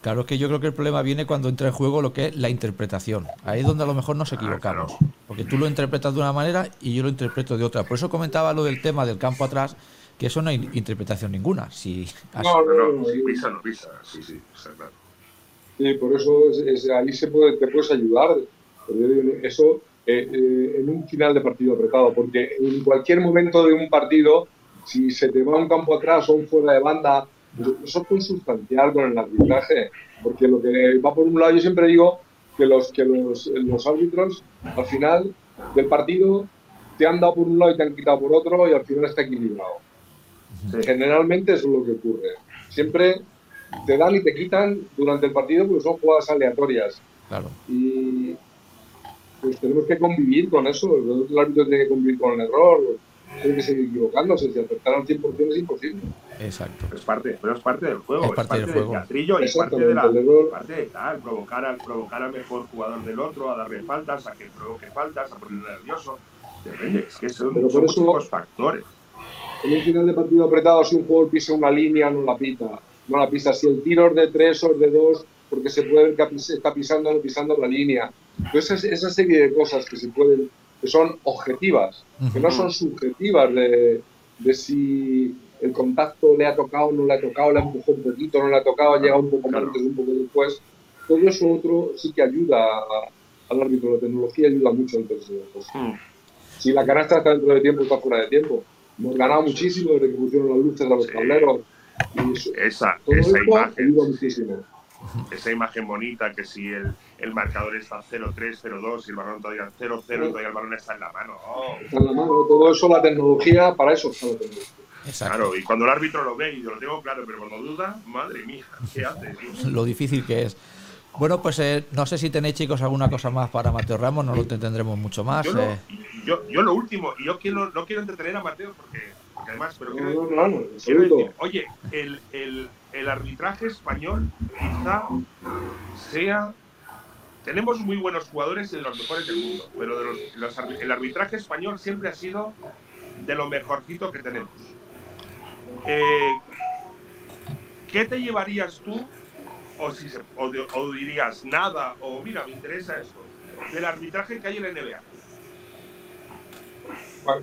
Claro, que yo creo que el problema viene cuando entra en juego lo que es la interpretación. Ahí es donde a lo mejor nos ah, equivocamos. Porque tú lo interpretas de una manera y yo lo interpreto de otra. Por eso comentaba lo del tema del campo atrás, que eso no hay interpretación ninguna. Si no, no, no, pisa, no pisa. Sí, sí, está claro. Sí, por eso ahí se puede, te puedes ayudar. Eso eh, eh, en un final de partido apretado, porque en cualquier momento de un partido, si se te va un campo atrás o un fuera de banda, eso es consustancial con el arbitraje, porque lo que va por un lado, yo siempre digo que los, que los, los árbitros al final del partido te han dado por un lado y te han quitado por otro y al final está equilibrado. Generalmente eso es lo que ocurre. Siempre te dan y te quitan durante el partido porque son jugadas aleatorias. Claro. Y pues tenemos que convivir con eso. El árbitro tiene que convivir con el error, tiene que seguir equivocándose. Si acertar al 100% es imposible. Exacto. Es parte, pero es parte del juego, Es es parte parte, del del juego. teatrillo y es parte de, la, parte de tal, provocar al, provocar al mejor jugador del otro, a darle faltas, a que provoque faltas, a ponerle nervioso. Depende, es que son, Pero por son eso- muchos factores. En un final de partido apretado, si un jugador pisa una línea, no la pita. No la pisa. Si el tiro es de tres o es de dos, porque se puede ver que está pisando o no pisando la línea. Entonces, esa serie de cosas que se pueden, que son objetivas, que no son subjetivas de, de si el contacto le ha tocado no le ha tocado, le ha empujado un poquito, no le ha tocado, ha llegado un poco más antes, un poco después. Todo eso otro sí que ayuda al árbitro. La tecnología ayuda mucho en todas esas cosas. Mm. Si la canasta está dentro de tiempo, está fuera de tiempo. Hemos ganado muchísimo desde que pusieron las luces de los tableros. Y eso- Esa, todo esa esto imagen, ayuda muchísimo. Esa imagen bonita que si el, el marcador está 0-3, 0-2 y el balón todavía 0-0 y todavía el balón está en la mano. Oh, Está en la mano, todo eso, la tecnología, para eso está la tecnología. Exacto. Claro, y cuando el árbitro lo ve y yo lo tengo claro, pero cuando duda, madre mía, ¿qué hace? Lo difícil que es. Bueno, pues eh, no sé si tenéis, chicos, alguna cosa más para Mateo Ramos. No lo tendremos mucho más. Yo, lo, eh. yo, yo lo último, y yo quiero, no quiero entretener a Mateo porque, porque además, pero quiero, No, no, no, en quiero decir, oye, el, el, el arbitraje español quizá sea... Tenemos muy buenos jugadores y de los mejores del mundo, pero el arbitraje español siempre ha sido de lo mejorcito que tenemos. Eh, ¿Qué te llevarías tú o, dirías nada, o mira, me interesa esto, del arbitraje que hay en la NBA.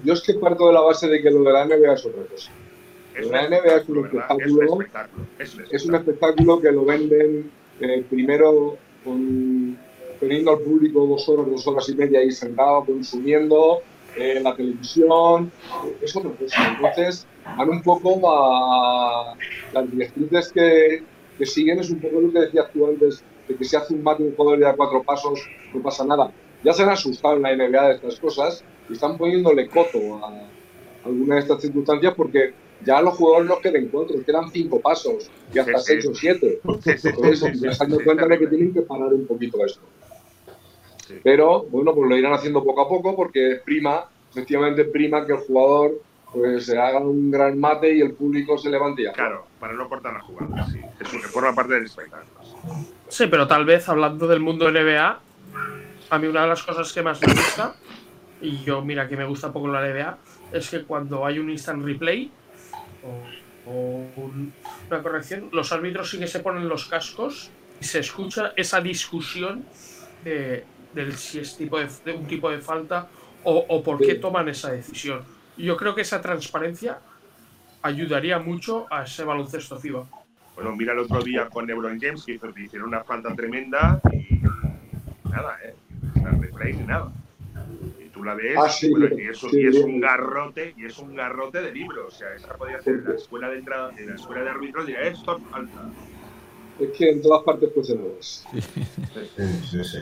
Yo es que parto de la base de que lo de la NBA es otra cosa. Es La NBA es un espectáculo. Es un espectáculo. Es un Es espectáculo que lo venden eh, primero con, teniendo al público dos horas, dos horas y media ahí sentado, consumiendo eh, la televisión. Es otra cosa. Entonces, van un poco a las directrices que, que siguen, es un poco lo que decías tú antes, de que si hace un mate un jugador y da cuatro pasos, no pasa nada. Ya se han asustado en la NBA de estas cosas y están poniéndole coto a algunas de estas circunstancias porque ya los jugadores no quedan cuatro, quedan cinco pasos y hasta Sí, sí. seis o siete. Entonces, ya se han sí, dado cuenta de que tienen que parar un poquito esto. Sí. Pero bueno, pues lo irán haciendo poco a poco porque prima, efectivamente prima que el jugador pues se haga un gran mate y el público se levante ya. Claro, para no cortar la jugada, sí. Es que forma parte del espectáculo. Sí, pero tal vez hablando del mundo NBA, a mí una de las cosas que más me gusta, y yo mira que me gusta poco la NBA, es que cuando hay un instant replay o, o un- una corrección, los árbitros sí que se ponen los cascos y se escucha esa discusión de, del si es tipo de, de un tipo de falta o, o por qué toman esa decisión. Yo creo que esa transparencia ayudaría mucho a ese baloncesto FIBA. Bueno, mira el otro día con LeBron James que hicieron una falta tremenda y nada, ¿eh? No replay ni nada. Y tú la ves Ah, sí, bueno, y, eso- sí, y es un garrote, y es un garrote de libro. O sea, esa podría ser la escuela de entrada, en la escuela de árbitros diría esto es falta. Es que en todas partes pues lo ves. Sí, sí.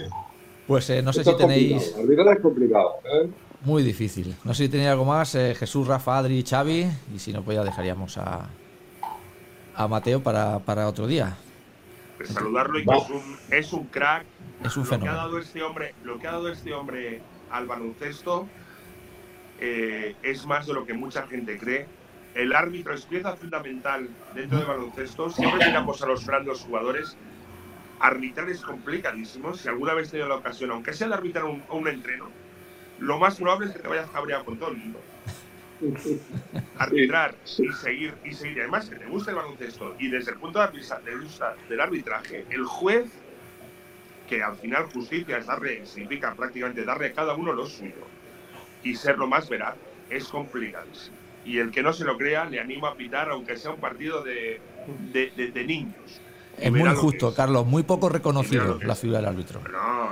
Pues eh, no sé Esto si es complicado. tenéis. Es complicado. ¿eh? Muy difícil. No sé si tenéis algo más, eh, Jesús, Rafa, Adri, Xavi. Y si no, pues ya dejaríamos a, a Mateo para, para otro día. Pues saludarlo y que es un, es un crack. Es un lo que ha fenómeno. dado este hombre, lo que ha dado este hombre al baloncesto eh, es más de lo que mucha gente cree. El árbitro es pieza fundamental dentro del baloncesto. Siempre tiramos a los grandes jugadores. Arbitrar es complicadísimo. Si alguna vez tenido la ocasión, aunque sea de arbitrar un, un entreno, lo más probable es que te vayas cabreado con todo el mundo. Arbitrar y seguir, y seguir. Además, que te guste el baloncesto. Y desde el punto de vista del arbitraje, el juez que al final justicia es darle, significa prácticamente darle a cada uno lo suyo y ser lo más veraz, es complicadísimo. Y el que no se lo crea, le animo a pitar, aunque sea un partido de, de, de- de niños. Es muy injusto, es. Carlos. Muy poco reconocido la figura del árbitro. No,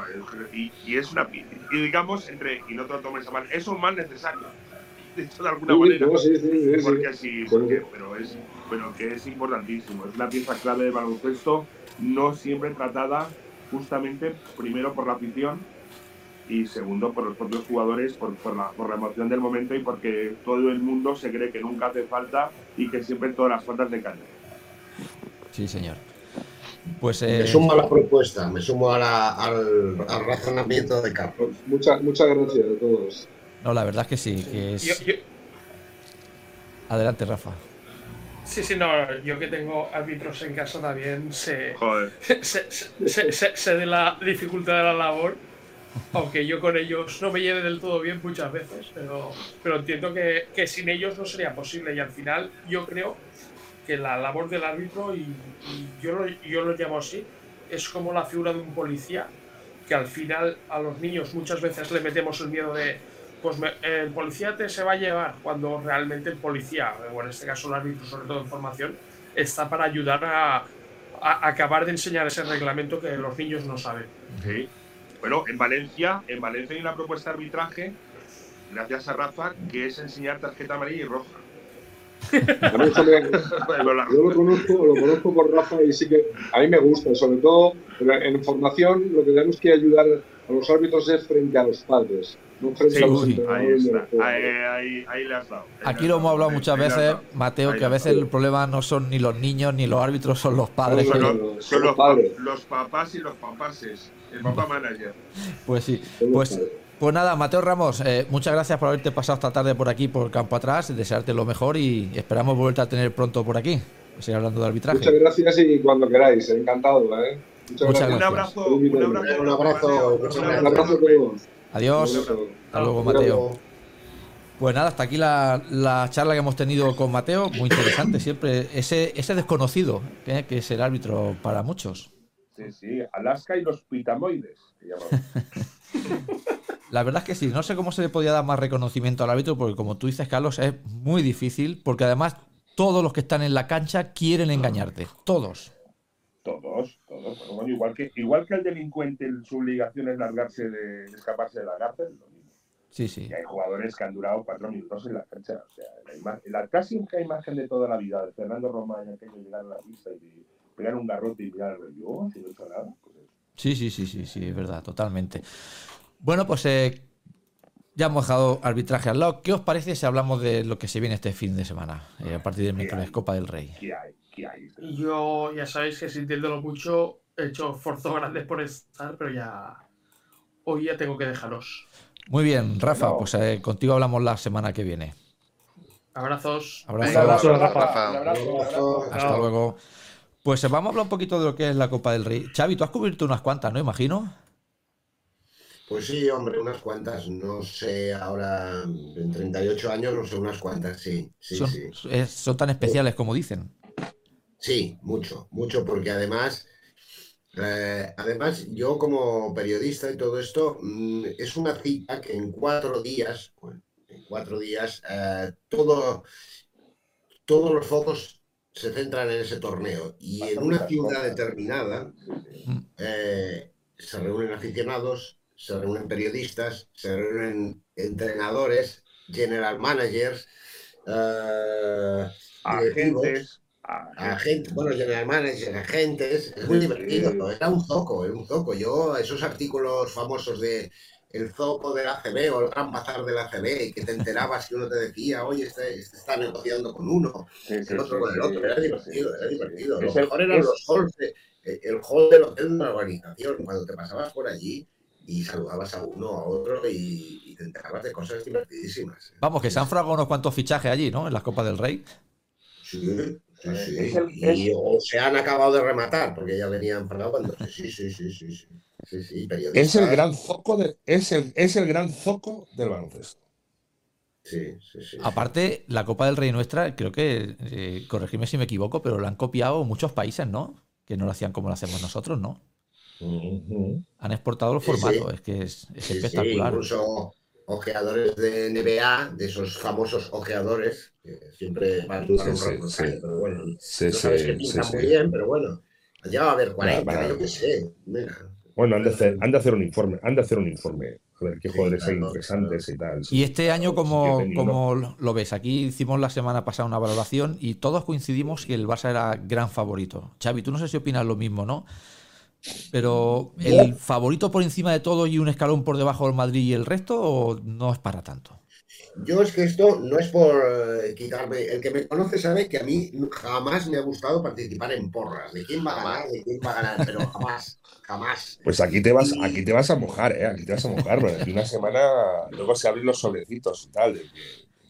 y, y es una. Y digamos, entre. Y no te lo tomes a mal, es un mal necesario. De hecho, de alguna Sí, manera. no, sí, sí. Porque sí, porque, pero, es, pero que es importantísimo. Es una pieza clave del baloncesto, no siempre tratada justamente primero por la afición y segundo por los propios jugadores, por, por, la, por la emoción del momento y porque todo el mundo se cree que nunca hace falta y que siempre todas las faltas de caña. Sí, señor. Pues, Me eh, sumo a la propuesta, me sumo a la- al, al razonamiento de Carlos. Muchas, muchas gracias a todos. no, la verdad es que sí, que es... Yo- yo- Adelante, Rafa. Sí, sí, no, yo que tengo árbitros en casa también sé, Joder. sé, sé- sé- sé- sé de la dificultad de la labor, aunque yo con ellos no me lleve del todo bien muchas veces, pero, pero entiendo que, que sin ellos no sería posible y al final yo creo que la labor del árbitro, y, y yo, lo, yo lo llamo así, es como la figura de un policía, que al final a los niños muchas veces le metemos el miedo de, pues me- el policía te se va a llevar, cuando realmente el policía, o en este caso el árbitro, sobre todo en formación, está para ayudar a, a acabar de enseñar ese reglamento que los niños no saben. Sí. Bueno, en Valencia, en Valencia hay una propuesta de arbitraje, gracias a Rafa, que es enseñar tarjeta amarilla y roja. A mí eso me- Bueno, la- Yo lo conozco, lo conozco por Rafa y sí que a mí me gusta, sobre todo en formación lo que tenemos que ayudar a los árbitros es frente a los padres, no frente Sí, a los uy, ahí está. Ahí, ahí- ahí le has dado. Aquí lo hemos hablado Ahí- muchas veces. Mateo, Ahí que a veces el problema no son ni los niños ni los árbitros, son los padres. Son los- Son son los, padres. los papás y los papases. El papá manager. Pues sí. Pues, pues nada, Mateo Ramos, eh, muchas gracias por haberte pasado esta tarde por aquí, por campo atrás, desearte lo mejor y esperamos volverte a tener pronto por aquí. Seguir hablando de arbitraje. Muchas gracias y cuando queráis, encantado. ¿eh? Muchas, Muchas gracias. Un gracias. abrazo, un abrazo. Un abrazo, Un abrazo. Adiós. Hasta luego, Mateo. Pues nada, hasta aquí la, la charla que hemos tenido con Mateo. Muy interesante, siempre ese, ese desconocido, ¿eh? que es el árbitro para muchos. Sí, sí, Alaska y los pitamoides. La verdad es que sí, no sé cómo se le podía dar más reconocimiento al árbitro, porque como tú dices, Carlos, es muy difícil, porque además todos los que están en la cancha quieren engañarte. Todos, todos. Bueno, bueno, igual, que, igual que el delincuente, su obligación es largarse de, de escaparse de la cárcel, lo mismo. Sí, sí. Y hay jugadores que han durado cuatro minutos en la cancha. O sea, la, ima- la casi única imagen de toda la vida de Fernando Román, aquello de llegar a la pista y pegar un garrote y mirar al reloj, si no he hecho nada. Pues. Sí, sí, sí, sí, sí, es verdad, totalmente. Bueno, pues eh, ya hemos dejado arbitraje al lado. ¿Qué os parece si hablamos de lo que se viene este fin de semana? eh, a partir del miércoles, Copa del Rey. ¿Qué hay? ¿Qué hay? Y yo, ya sabéis que sintiéndolo mucho, he hecho esfuerzos grandes por estar, pero ya. Hoy ya tengo que dejaros. Muy bien, Rafa, No. pues eh, contigo hablamos la semana que viene. Abrazos. Abrazo. Un abrazo, Rafa. Rafa. Un abrazo, un abrazo. Hasta luego. Pues eh, vamos a hablar un poquito de lo que es la Copa del Rey. Xavi, tú has cubierto unas cuantas, ¿no? Imagino. Pues sí, hombre, unas cuantas. No sé, ahora en 38 años, no sé, unas cuantas, sí. Sí, son, sí. es- son tan especiales como dicen. Sí, mucho, mucho, porque además, eh, además yo como periodista y todo esto, mm, es una cita que en cuatro días, bueno, en cuatro días, eh, todo, todos los focos se centran en ese torneo. Y en una ciudad determinada eh, se reúnen aficionados, se reúnen periodistas, se reúnen entrenadores, general managers, Agentes. Agentes. bueno, general manager, agentes, es muy divertido, era un zoco, era un zoco. Yo, esos artículos famosos de el zoco del ACB o el gran bazar del ACB, que te enterabas que uno te decía, oye, este, este está negociando con uno, Sí, sí, el otro sí, con el otro, era divertido, era divertido. Lo mejor eran los halls, de- eh, el hall del hotel de una organización, cuando te pasabas por allí y saludabas a uno a otro y, y te enterabas de cosas divertidísimas. Vamos, que se han fragado unos cuantos fichajes allí, ¿no? En las Copas del Rey. Sí, sí, sí. Es el- Y o se han acabado de rematar, porque ya venían fraguándose. Sí, sí, sí, sí, sí. Sí, sí, periodistas. Es el gran zoco de- es el, es el gran zoco del baloncesto. Sí, sí, sí. Aparte, la Copa del Rey nuestra, creo que, eh, si me equivoco, pero la han copiado muchos países, ¿no? Que no lo hacían como lo hacemos nosotros, ¿no? Han exportado sí. formatos, es que es, es Sí, sí, espectacular. incluso ojeadores de NBA, de esos famosos ojeadores, que siempre van Sí, para un sí, rato, sí. pero bueno, Sí, no sabes sí, que sí, pintan sí. muy bien, pero bueno, ya va a haber 40, Para- yo qué sé. Mira. Bueno, han de, hacer, han de hacer un informe, han de hacer un informe, a ver qué Sí, jugadores hay claro, interesantes y tal. Y este año, como, como lo ves, aquí hicimos la semana pasada una valoración y todos coincidimos que el Barça era gran favorito. Xavi, tú no sé si opinas lo mismo, ¿no? Pero el favorito por encima de todo y un escalón por debajo del Madrid y el resto, o no es para tanto. Yo es que esto no es por eh, quitarme. El que me conoce sabe que a mí jamás me ha gustado participar en porras. ¿De quién va a ganar? ¿De quién va a ganar? Pero jamás, jamás. Pues aquí te vas, Y- aquí te vas a mojar, ¿eh? Aquí te vas a mojar, porque aquí una semana luego se abren los sobrecitos y tal.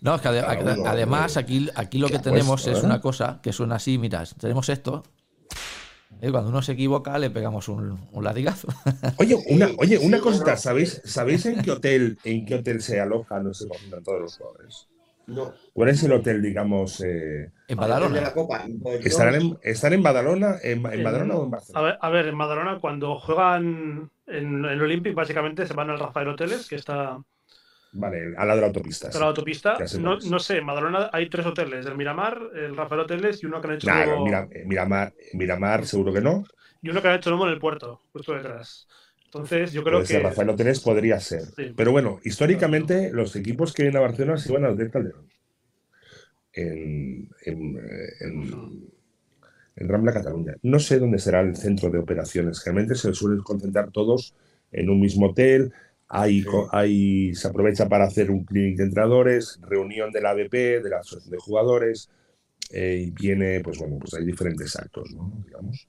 No, es que ade- uno, además eh, aquí, aquí lo que tenemos es una cosa que suena así, mira, tenemos esto. Y cuando uno se equivoca le pegamos un, un latigazo. Oye, una, oye, una cosita. ¿sabéis, ¿sabéis en qué hotel, en qué hotel se alojan, no se concentran todos los jugadores? No. ¿Cuál es el hotel, digamos? eh, En Badalona. la Copa. Pues yo- ¿estarán, en, ¿Están en Badalona, en, en En- Badalona o en A Barcelona? ver, a ver, en Badalona, cuando juegan en el Olympic, básicamente se van al Rafael Hoteles, que está Vale, al lado de la autopista. a la autopista. No, no sé, en Badalona hay tres hoteles: el Miramar, el Rafael Hoteles y uno que han hecho Nah, nuevo, Mira- eh, Miramar, Miramar, seguro que no. y uno que han hecho nuevo en el puerto, justo detrás. Entonces, yo creo Pues que. el Rafael Hoteles podría ser. Sí. Pero bueno, históricamente los equipos que vienen a Barcelona se iban al Hotel Calderón. En, en, eh, en- en Rambla, Cataluña. No sé dónde será el centro de operaciones. Generalmente se suelen concentrar todos en un mismo hotel. Hay, Sí. co- hay- se aprovecha para hacer un clinic de entrenadores, reunión de la ABP, de la asociación de jugadores, eh, y viene, pues bueno, pues hay diferentes actos, ¿no? Digamos.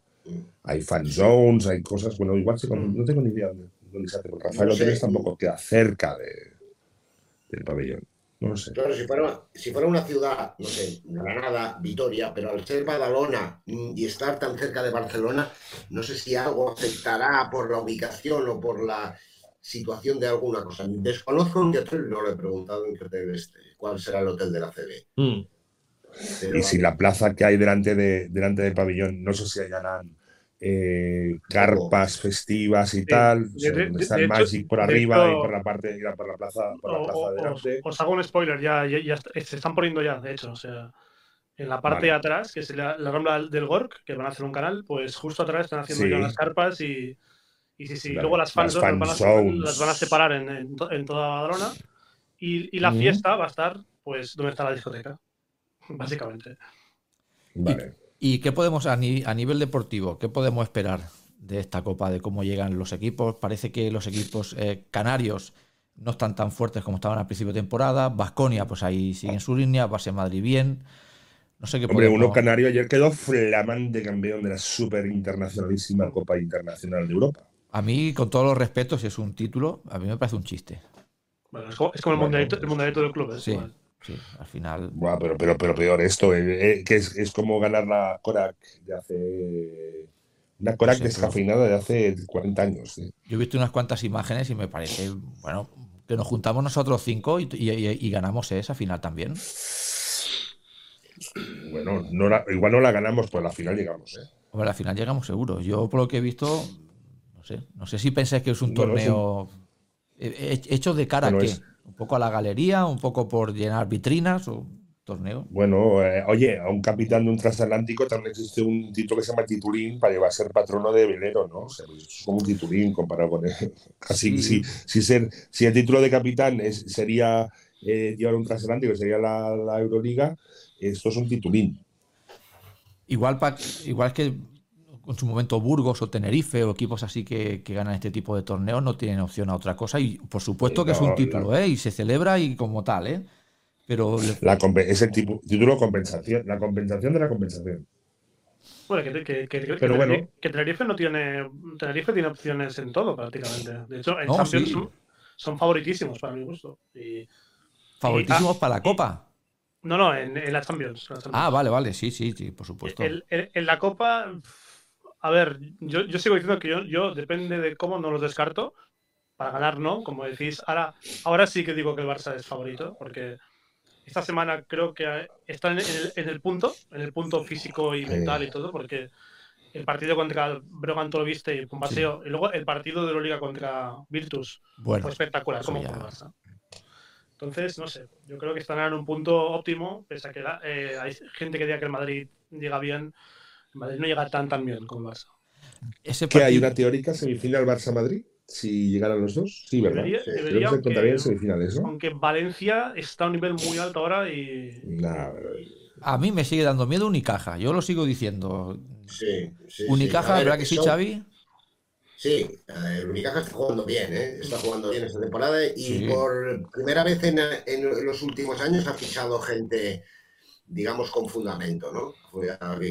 Hay fan zones, hay cosas, bueno, igual se con- no tengo ni idea dónde, dónde se hace, porque Rafael No sé. Tampoco queda cerca de, del pabellón. No lo sé. Claro, si fuera, si fuera una ciudad, no sé, Granada, Vitoria, pero al ser Badalona mm, y estar tan cerca de Barcelona, no sé si algo afectará por la ubicación o por la situación de alguna cosa. Desconozco en qué hotel, no le he preguntado en qué hotel este, cuál será el hotel de la CB. Pero Y si la plaza que hay delante, de, delante del pabellón, no sé si hallarán eh, carpas festivas y tal, o sea, de- donde de- está de el hecho- Magic por de arriba hecho- y por la parte, por la plaza, por la O- plaza o- delante. os, os hago un spoiler, ya, ya, ya se están poniendo ya, de hecho. O sea, en la parte Vale. de atrás, que es la, la rambla del Gork, que van a hacer un canal, pues justo atrás están haciendo Sí. ya las carpas y, y sí, sí. Luego las fans Las van, a, zones. las van a separar en, en to- en toda Badalona. Y, y la fiesta va a estar, pues, donde está la discoteca, básicamente. Vale. ¿Y qué podemos, a, ni- a nivel deportivo, qué podemos esperar de esta copa, de cómo llegan los equipos? Parece que los equipos eh, canarios no están tan fuertes como estaban al principio de temporada. Vasconia, pues ahí sigue en su línea, base Madrid bien. No sé qué Hombre, podemos... uno canario ayer quedó flamante campeón de la super internacionalísima Copa Internacional de Europa. A mí, con todos los respetos, si es un título, a mí me parece un chiste. Bueno, es como, es como el, mundialito, el mundialito del club. es Sí, igual. sí, al final... Buah, pero, pero, pero peor esto, eh, eh, que es, es como ganar la Korak de hace. Una Korak Sí, descafeinada de hace 40 años. eh. Yo he visto unas cuantas imágenes y me parece, bueno, que nos juntamos nosotros cinco y, y- y- y ganamos esa final también. Bueno, no la- igual no la ganamos, pues a la final llegamos. ¿eh? Hombre, al final llegamos seguros. Yo, por lo que he visto, sé, no sé si pensáis que es un Bueno, torneo he- hecho de cara Bueno, a qué. es- Un poco a la galería, un poco por llenar vitrinas o torneo. Bueno, eh, oye, a un capitán de un transatlántico también existe un título que se llama titulín para llevar a ser patrono de velero, ¿no? O sea, pues es como un titulín comparado con él. Así, Sí. si, si, ser, si el título de capitán es- sería eh, llevar un transatlántico, sería la, la Euroliga, esto es un titulín. Igual, pa- igual que en su momento Burgos o Tenerife o equipos así que, que ganan este tipo de torneos no tienen opción a otra cosa. Y por supuesto que es un título, ¿eh? Y se celebra y como tal, ¿eh? Pero La, es el tipo, título de compensación, la compensación de la compensación. Bueno, que, que, que, que- Pero que bueno. Tenerife- que Tenerife no tiene. Tenerife tiene opciones en todo, prácticamente. De hecho, en No, Champions sí. son, son favoritísimos para mi gusto. Y, favoritísimos ah, para la Copa. no, no, en, en la Champions. en la Champions. Ah, vale, vale, sí, sí, sí, por supuesto. El- el- en la Copa, a ver, yo, yo sigo diciendo que yo, yo, depende de cómo no los descarto. Para ganar, no, como decís. Ahora, ahora sí que digo que el Barça es favorito, porque esta semana creo que está en el, en el punto, en el punto físico y mental y todo, porque el partido contra Brogan todo lo viste y un paseo, y luego el partido de la Liga contra Virtus Bueno, fue espectacular, como ya- Barça. Entonces, no sé, yo creo que están en un punto óptimo, pese a que la- eh, hay gente que diga que el Madrid llega bien, Madrid no llega tan tan bien como el Barça. Ese ¿Que hay una teórica semifinal Barça-Madrid? Si llegaran los dos. Sí, ¿verdad? Debería- Sí, debería, creo que se aunque- contaría en semifinales, ¿no? Aunque Valencia está a un nivel muy alto ahora y Nah, A mí me sigue dando miedo Unicaja, yo lo sigo diciendo. Sí, sí, sí. Unicaja, A ver, ¿verdad que sí, son- Xavi? Sí, eh, el Unicaja está jugando bien, ¿eh? está jugando bien esta temporada y Sí. por primera vez en, en los últimos años ha fichado gente, digamos, con fundamento, ¿no? Fue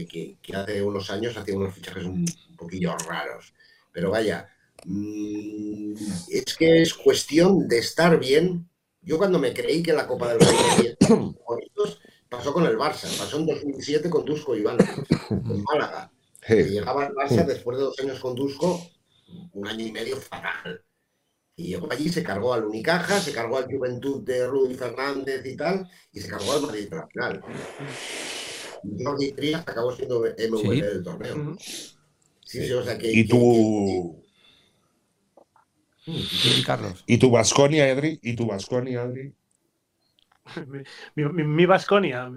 que, que- hace unos años hacía unos fichajes un, un poquillo raros. Pero vaya, mm, es que es cuestión de estar bien. Yo cuando me creí que la Copa del Rey pasó con el Barça, pasó en 2007 con Dusko Iván, con Málaga. Que llegaba al Barça después de dos años con Dusko, un año y medio fatal. Y llegó allí, se cargó al Unicaja, se cargó al Juventud de Rudy Fernández y tal, y se cargó al Madrid Internacional. Jordi Trias acabó siendo MVP Sí. del torneo. Sí, sí, o sea que. Y que- Carlos. y tu Vasconia, Adri, y tu Vasconia, Adri. Mi, mi, mi Baskonia.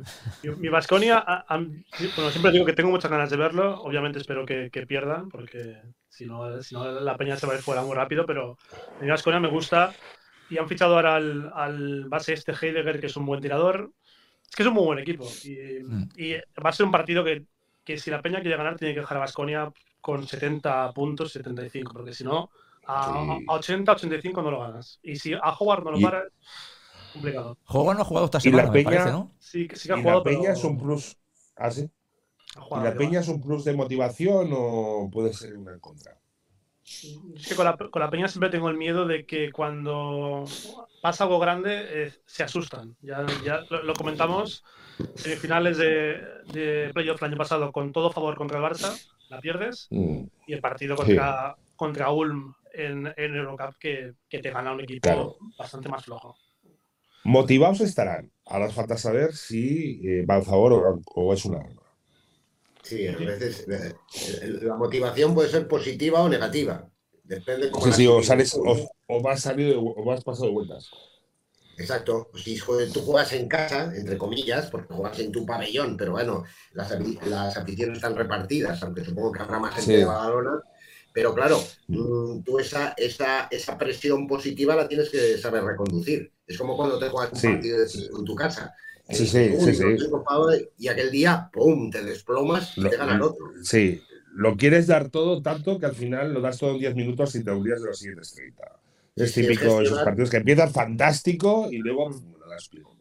Mi, mi Baskonia, a- a- bueno, siempre digo que tengo muchas ganas de verlo. Obviamente espero que, que pierdan, porque si no, si no la peña se va a ir fuera muy rápido. Pero mi Baskonia me gusta. Y han fichado ahora al, al base este Heidegger, que es un buen tirador. Es que es un muy buen equipo. Y, Mm. y va a ser un partido que, que si la peña quiere ganar, tiene que dejar a Baskonia con 70 puntos, 75, porque si no, a, Sí. a 80, 85 no lo ganas. Y si a Howard no lo Y- para, complicado. Juego no ha jugado esta Y la semana, me Peña- parece, ¿no? Sí, que- sí que ha Y jugado, la Peña pero es un plus. ¿Ah, sí? ¿Y la Peña es un plus de motivación o puede ser una en contra? Es que con la, con la Peña siempre tengo el miedo de que cuando pasa algo grande eh, se asustan. Ya, ya lo, lo comentamos, semifinales de, de playoff el año pasado con todo favor contra el Barça, la pierdes, Mm, y el partido contra, contra Ulm en, en Eurocup que, que te gana un equipo Claro. bastante más flojo. Motivados estarán. Ahora falta saber si eh, va a favor o, o es una arma. Sí, a veces eh, eh, la motivación puede ser positiva o negativa. Depende cómo Sí, sí, o, utilices. sales, o, o vas salido de- o vas pasado de vueltas. Exacto. Si tú juegas en casa, entre comillas, porque juegas en tu pabellón, pero bueno, las, las aficiones están repartidas, aunque supongo que habrá más gente Sí. de Badalona. Pero claro, mm, tú esa, esa, esa presión positiva la tienes que saber reconducir. Es como cuando te juegas un Sí. partido en tu casa. Sí, Eh, sí, sí, sí. Y aquel día, ¡pum!, te desplomas y Lo- te gana el otro. Sí, lo quieres dar todo tanto que al final lo das todo en 10 minutos y te olvidas de los siguientes 30. Es Sí, típico esos gestionar- partidos que empiezan fantástico y luego das pico.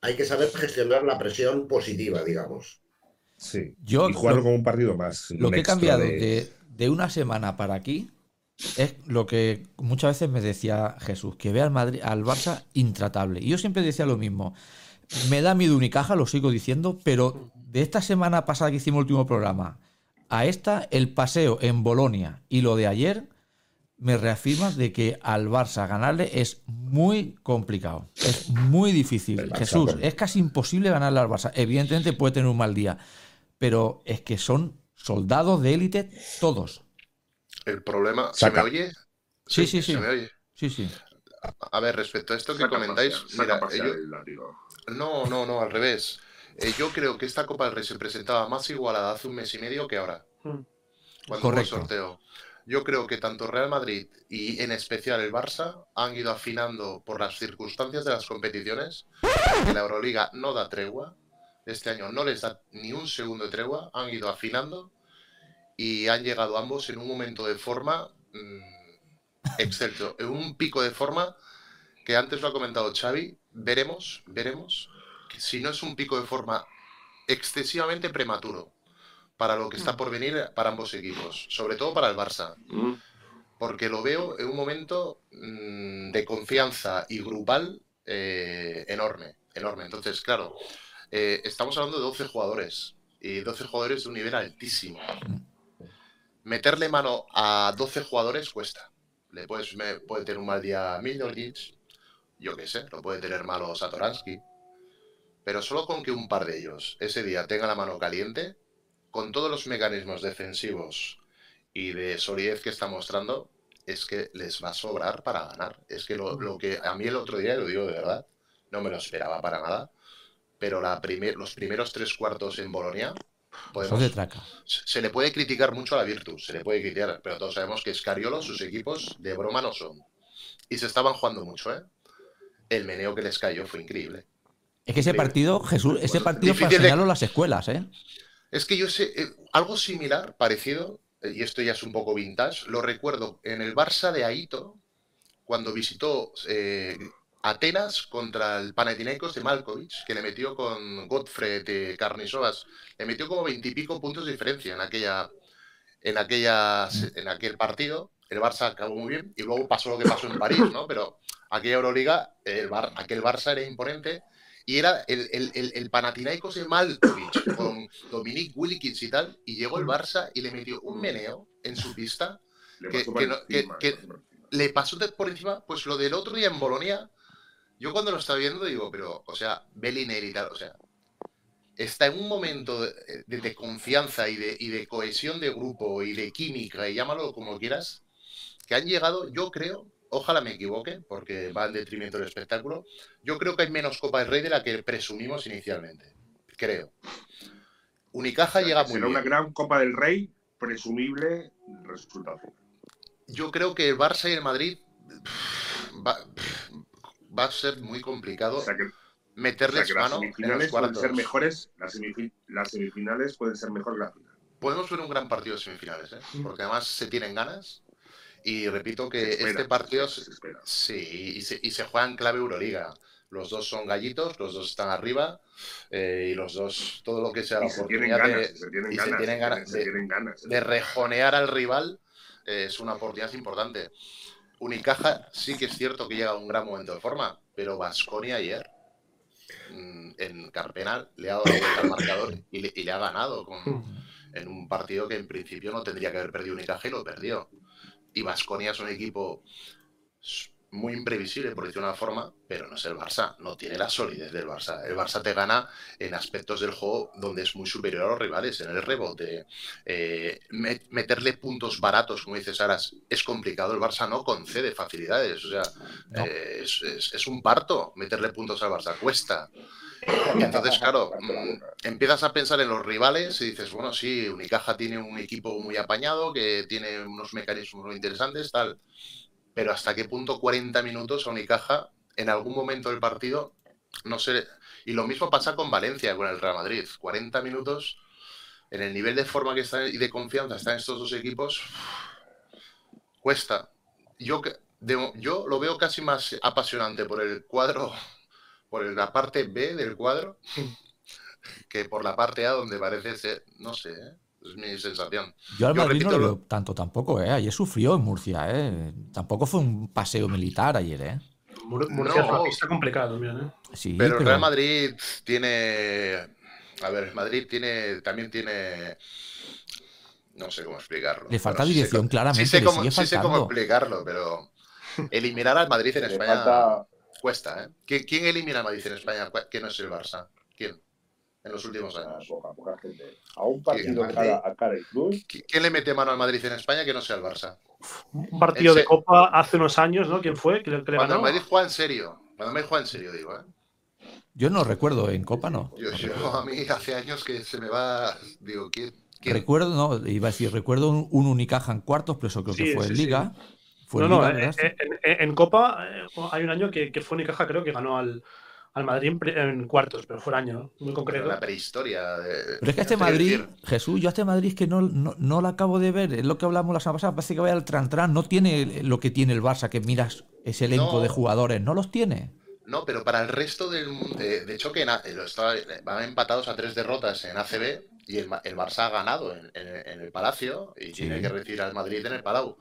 Hay que saber gestionar la presión positiva, digamos. Sí. Yo y jugarlo lo- como un partido más. Lo que he cambiado de- de, de una semana para aquí es lo que muchas veces me decía Jesús, que ve al Madrid, al Barça intratable. Y yo siempre decía lo mismo. Me da miedo Unicaja, lo sigo diciendo, pero de esta semana pasada que hicimos el último programa a esta, el paseo en Bolonia y lo de ayer me reafirma de que al Barça ganarle es muy complicado. Es muy difícil. Jesús, pero- es casi imposible ganarle al Barça. Evidentemente puede tener un mal día, pero es que son soldados de élite todos. El problema. ¿Se Saca. me oye? Sí, sí, sí. ¿Se me oye? Sí, sí. A ver, respecto a esto que Saca comentáis, mira. No, no, no, al revés. Eh, yo creo que esta Copa del Rey se presentaba más igualada hace un mes y medio que ahora, Mm. cuando Correcto. hubo el sorteo. Yo creo que tanto Real Madrid y en especial el Barça han ido afinando por las circunstancias de las competiciones, que la Euroliga no da tregua, este año no les da ni un segundo de tregua, han ido afinando y han llegado ambos en un momento de forma mm, excelso, en un pico de forma que antes lo ha comentado Xavi, veremos, veremos, que si no es un pico de forma excesivamente prematuro para lo que está por venir para ambos equipos, sobre todo para el Barça, Mm. porque lo veo en un momento mm, de confianza y grupal eh, enorme, enorme. Entonces, claro, eh, estamos hablando de 12 jugadores y 12 jugadores de un nivel altísimo. Meterle mano a 12 jugadores cuesta. Le puedes, me- puede tener un mal día Miljovic, yo qué sé, lo puede tener malo Satoransky, pero solo con que un par de ellos ese día tengan la mano caliente, con todos los mecanismos defensivos y de solidez que está mostrando, es que les va a sobrar para ganar. Es que lo, lo que a mí el otro día, lo digo de verdad, no me lo esperaba para nada, pero la primer- los primeros tres cuartos en Bolonia, podemos, de traca. se se le puede criticar mucho a la Virtus, se le puede criticar, pero todos sabemos que Scariolo, sus equipos de broma no son. Y se estaban jugando mucho, ¿eh? El meneo que les cayó fue increíble. Es que ese partido, Jesús, ese partido en las escuelas, ¿eh? Es que yo sé, eh, algo similar, parecido, eh, y esto ya es un poco vintage, lo recuerdo en el Barça de Aito, cuando visitó eh, Atenas contra el Panathinaikos de Malkovich, que le metió con Godfrey de Carnisovas, le metió como veintipico puntos de diferencia en aquella, en aquella, en aquel partido. El Barça acabó muy bien y luego pasó lo que pasó en París, ¿no? Pero aquella Euroliga, el Bar, aquel Barça era imponente y era el, el, el, el Panathinaikos de Malkovich con Dominic Wilkins y tal, y llegó el Barça y le metió un meneo en su pista Le que, pasó que no- que- encima, que le pasó le por encima, pues lo del otro día en Bolonia, yo cuando lo estaba viendo digo, pero, o sea, Bellinelli y tal, o sea, está en un momento de, de- de confianza y de, y de cohesión de grupo y de química, y llámalo como quieras, que han llegado, yo creo, ojalá me equivoque, porque va en detrimento del espectáculo, yo creo que hay menos Copa del Rey de la que presumimos inicialmente, creo. Unicaja llega muy Será bien. una gran Copa del Rey, presumible resultado. Yo creo que el Barça y el Madrid va, va a ser muy complicado O sea que, o sea meterles las mano en los semifinales pueden ser mejores, las, las semifinales pueden ser mejor que la final. Podemos ver un gran partido de semifinales, ¿eh? porque además se tienen ganas. Y repito que espera, este partido espera. sí, y se, y se juega en clave Euroliga. Los dos son gallitos, los dos están arriba eh, y los dos, todo lo que sea la Y oportunidad de, rejonear al rival eh, es una oportunidad importante. Unicaja sí que es cierto que llega a un gran momento de forma, pero Vasconia ayer mm, en Carpena le ha dado la vuelta al marcador y le, y le ha ganado con, en un partido que en principio no tendría que haber perdido Unicaja y lo perdió. Y Vasconia es un equipo muy imprevisible, por decirlo de una forma, pero no es el Barça, no tiene la solidez del Barça. El Barça te gana en aspectos del juego donde es muy superior a los rivales, en el rebote. Eh, me- meterle puntos baratos, como dices Aras, es complicado. El Barça no concede facilidades. O sea, No. eh, es, es- es un parto meterle puntos al Barça, cuesta. Entonces, claro, mm, empiezas a pensar en los rivales y dices, bueno, sí, Unicaja tiene un equipo muy apañado, que tiene unos mecanismos muy interesantes, tal. Pero hasta qué punto 40 minutos a Unicaja en algún momento del partido, no sé. Y lo mismo pasa con Valencia, con el Real Madrid. 40 minutos en el nivel de forma que está y de confianza están estos dos equipos, cuesta. Yo, de- yo lo veo casi más apasionante por el cuadro, por la parte B del cuadro, que por la parte A donde parece ser, no sé, ¿eh? es mi sensación. Yo al Yo Madrid no repito lo veo tanto tampoco, ¿eh? Ayer sufrió en Murcia, ¿eh? Tampoco fue un paseo militar ayer, ¿eh? Mur- Murcia es una No. pista complicada también, ¿eh? Sí, Pero el pero Real Madrid tiene. A ver, Madrid tiene. También tiene. No sé cómo explicarlo. Le falta Bueno, sí sé dirección, claramente, Sí sé le cómo, sigue sí sé cómo faltando. explicarlo, pero. Eliminar al Madrid en Le España falta- cuesta, ¿eh? ¿Quién, quién elimina al Madrid en España? ¿Cuál- ¿Quién no es el Barça? ¿Quién? En los últimos Ah, años. poca, poca gente. A un partido Madrid. cara a cara y cruz. ¿Qui- ¿Quién le mete mano al Madrid en España que no sea el Barça? Un partido de Copa hace unos años, ¿no? ¿Quién fue? ¿Que le, que le Cuando el ganó? Madrid juega en serio. Cuando el Madrid juega en serio, digo, ¿eh? yo no recuerdo en Copa, no. Yo, a mí hace años que se me va. Digo, ¿quién? quién? Recuerdo, no, iba a decir, recuerdo un, un Unicaja en cuartos, pero eso creo que fue sí, en sí. Liga. Fue No, en no, eh, ¿verdad? eh, en, en- en Copa eh, hay un año que, que fue Unicaja, creo que ganó al, al Madrid en, pre- en cuartos, pero fue un año muy concreto. La prehistoria. de- Pero es que este Madrid, Jesús, yo a este Madrid es que no, no, no lo acabo de ver. Es lo que hablamos la semana pasada. Parece que vaya al tran No tiene lo que tiene el Barça, que miras ese elenco No. de jugadores. No los tiene. No, pero para el resto del mundo. De, de hecho, que en A- lo estaba- van empatados a tres derrotas en ACB y el, Ma- el Barça ha ganado en, en- en el Palacio y tiene que recibir al Madrid en el Palau.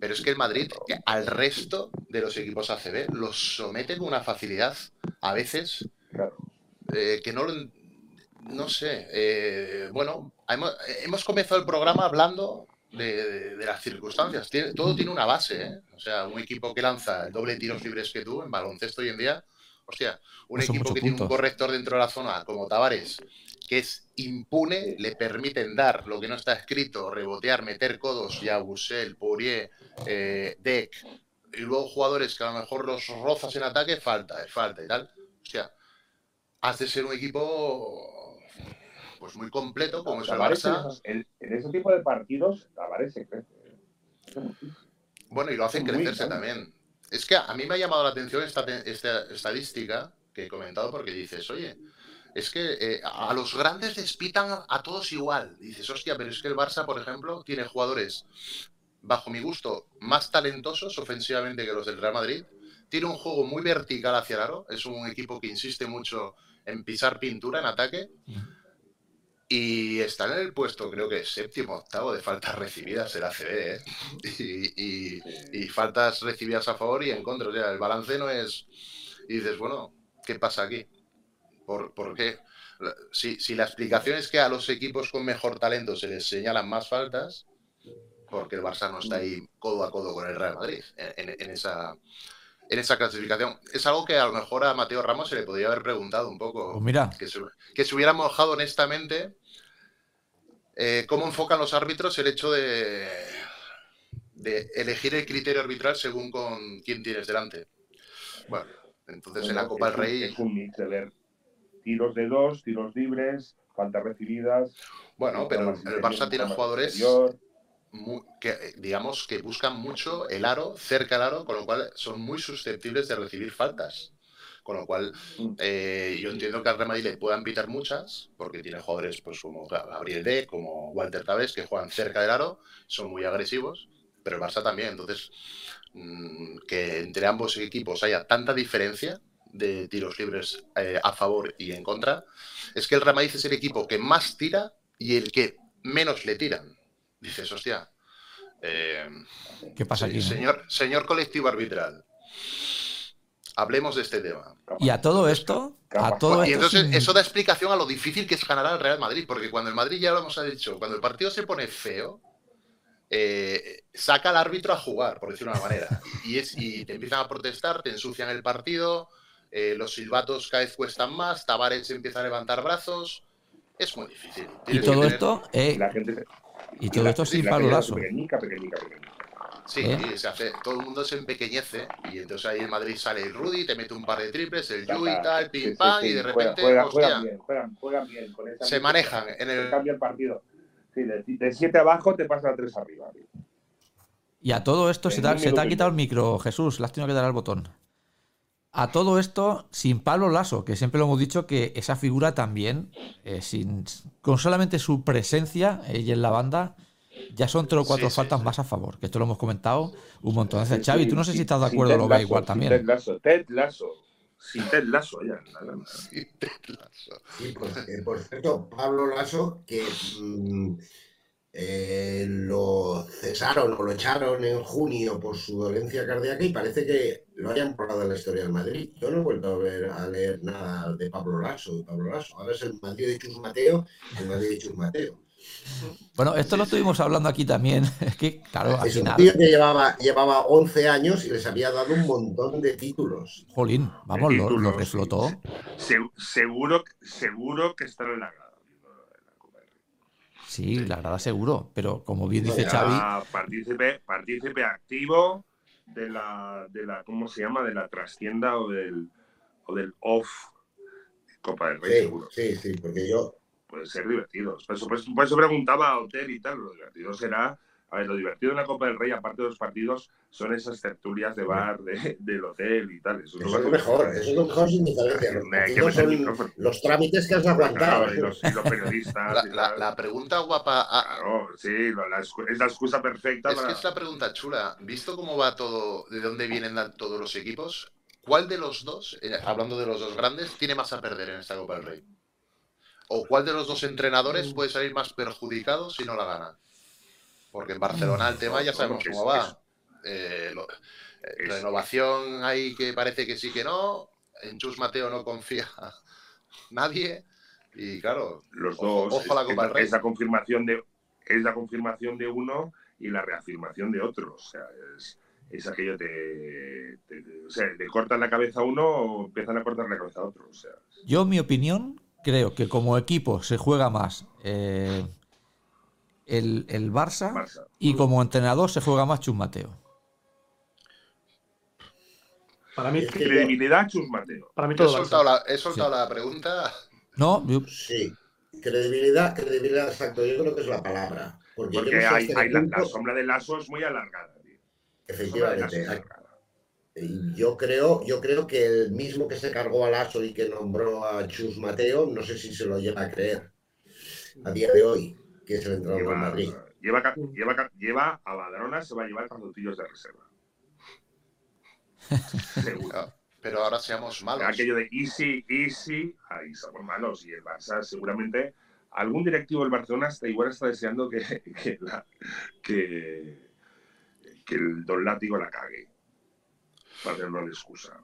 Pero es que el Madrid, eh, al resto de los equipos ACB, los somete con una facilidad, a veces, Claro. eh, que no lo. No sé. eh, bueno, hemos, hemos comenzado el programa hablando de, de- de las circunstancias. Tiene- todo tiene una base, ¿eh? O sea, un equipo que lanza el doble de tiros libres que tú en baloncesto hoy en día. Hostia, un equipo que tiene un corrector dentro de la zona como Tavares, que es impune, le permiten dar lo que no está escrito, rebotear, meter codos, ya Bussel, Poirier, eh, Deck, y luego jugadores que a lo mejor los rozas en ataque, falta, eh, falta y tal. Hostia, has de ser un equipo pues muy completo como es el Tavares en, Barça. esos- en- en ese tipo de partidos, Tavares se crece. Bueno, y lo hacen crecerse también. Es que a mí me ha llamado la atención esta, estadística que he comentado porque dices, oye, Es que eh, a los grandes les pitan a todos igual. Dices, hostia, pero es que el Barça, por ejemplo, tiene jugadores, bajo mi gusto, más talentosos ofensivamente que los del Real Madrid. Tiene un juego muy vertical hacia el aro. Es un equipo que insiste mucho en pisar pintura en ataque. Y están en el puesto, creo que séptimo, octavo de faltas recibidas el ACB, ¿eh? Y, y- y faltas recibidas a favor y en contra. O sea, el balance no es. Y dices, bueno, ¿qué pasa aquí? ¿Por, por qué? Si, si la explicación es que a los equipos con mejor talento se les señalan más faltas, porque el Barça no está ahí codo a codo con el Real Madrid en, en- en esa, en esa clasificación. Es algo que a lo mejor a Mateo Ramos se le podría haber preguntado un poco. Pues mira. Que se, que se hubiera mojado honestamente eh, cómo enfocan los árbitros el hecho de, de elegir el criterio arbitral según con quién tienes delante. Bueno, entonces en la Copa del Rey... Es un mix de ver tiros de dos, tiros libres, faltas recibidas. Bueno, pero el Barça tiene jugadores exterior. Mu- que, eh, digamos, que buscan mucho el aro, cerca del aro, con lo cual son muy susceptibles de recibir faltas. Con lo cual, eh, yo entiendo que al Real Madrid le puedan pitar muchas, porque tiene jugadores pues, como Gabriel D, como Walter Tavés, que juegan cerca del aro, son muy agresivos, pero el Barça también. Entonces, mm, que entre ambos equipos haya tanta diferencia de tiros libres eh, a favor y en contra, es que el Real Madrid es el equipo que más tira y el que menos le tiran. Dices, hostia. eh, ¿Qué pasa aquí? no? Señor, señor colectivo arbitral. Hablemos de este tema. Y a todo esto, a todo y esto entonces eso da explicación a lo difícil que es ganar al Real Madrid, porque cuando el Madrid ya lo hemos dicho, cuando el partido se pone feo, eh, saca al árbitro a jugar, por decirlo de una manera, y, es, y te empiezan a protestar, te ensucian el partido, eh, los silbatos cada vez cuestan más, Tavares empieza a levantar brazos, es muy difícil. y Tienes todo tener- esto, eh, La gente y todo la- esto sin la Pablo gente Lasso. Pequeñica, pequeñica, pequeñica. Sí, ¿Eh? se hace, todo el mundo se empequeñece y entonces ahí en Madrid sale el Rudy, te mete un par de triples, el Yu y tal, pim sí, pam, sí, y de repente, juega- juegan bien, juegan, juegan bien. Con esa se manejan en el... cambia el partido. Sí, de, de siete abajo te pasa a tres arriba. tío. Y a todo esto se te, se te ha quitado el micro, Jesús, le has tenido que dar al botón. A todo esto, sin Pablo Lasso, que siempre lo hemos dicho que esa figura también, eh, sin, con solamente su presencia y en la banda, ya son tres o cuatro Sí, faltas sí. más a favor, que esto lo hemos comentado un montón de veces. Sí, Xavi, tú no sé si estás de acuerdo, Ted lo Lasso, igual también. Ted Lasso, Ted Lasso. Sin Ted Lasso, ya. nada más. Sí, te lazo. Sí, por, eh, por cierto, Pablo Lasso, que mm, eh, lo cesaron o lo echaron en junio por su dolencia cardíaca y parece que lo hayan borrado en la historia del Madrid. Yo no he vuelto a ver a leer nada de Pablo Lasso, de Pablo Lasso. Ahora es el Madrid de Chus Mateo, el Madrid de Chus Mateo. Bueno, esto lo estuvimos hablando aquí también. Es que, claro, al Es un tío que llevaba, llevaba 11 años y les había dado un montón de títulos. jolín, vamos, lo, lo reflotó. Se- seguro, seguro que estará en la grada. Sí, la verdad, seguro. Pero como bien dice Ya. Xavi, partícipe, partícipe activo de la, de la, ¿cómo se llama? De la trastienda o del, o del off Copa del Rey, Sí, seguro. sí, sí, porque yo, Puede ser divertido. Por eso, por eso- por eso preguntaba a Hotel y tal. Lo divertido será. A ver, lo divertido en la Copa del Rey, aparte de los partidos, son esas tertulias de bar de- del hotel y tal. Eso, eso es lo mejor, eso es lo mejor sin diferencia. Los son los trámites que has aguantado. Claro, y los, y los periodistas. La, y la- tal. la pregunta guapa a- Claro, sí, la es la excusa perfecta es para. que es la pregunta chula. Visto cómo va todo, de dónde vienen todos los equipos, ¿cuál de los dos, eh, hablando de los dos grandes, tiene más a perder en esta Copa del Rey? ¿O cuál de los dos entrenadores puede salir más perjudicado si no la gana? Porque en Barcelona el tema ya sabemos cómo va. Eh, lo- eh, renovación ahí que parece que sí que no. En Chus Mateo no confía nadie. Y claro, los ojo- dos. ojo a la es, Copa del es- Rey. es la confirmación de, es la confirmación de uno y la reafirmación de otro. O sea, es, es aquello de. o sea, le cortan la cabeza a uno o empiezan a cortar la cabeza a otro. O sea, yo, en mi opinión, creo que como equipo se juega más eh, el, el Barça, Barça. y como entrenador se juega más Chus Mateo. Para mí, Credibilidad, Chus Mateo. para mí Yo he todo soltado, la, he soltado la pregunta. No, yo- Sí, credibilidad, credibilidad, exacto, yo creo que es la palabra. Porque, yo Porque no hay, la, sombra del lazo es muy alargada. tío. Efectivamente, Yo creo, yo creo que el mismo que se cargó a Lasso y que nombró a Chus Mateo, no sé si se lo llega a creer a día de hoy, que es el entrenador Lleva, Madrid. lleva, lleva, a Badalona, se va a llevar calzoncillos de reserva. Seguro. Pero ahora seamos malos. Aquello de easy, easy, ahí somos malos. Y el Barça, seguramente, algún directivo del Barcelona igual está deseando que, que, la- que, que el Don Látigo la cague. Para tener una excusa.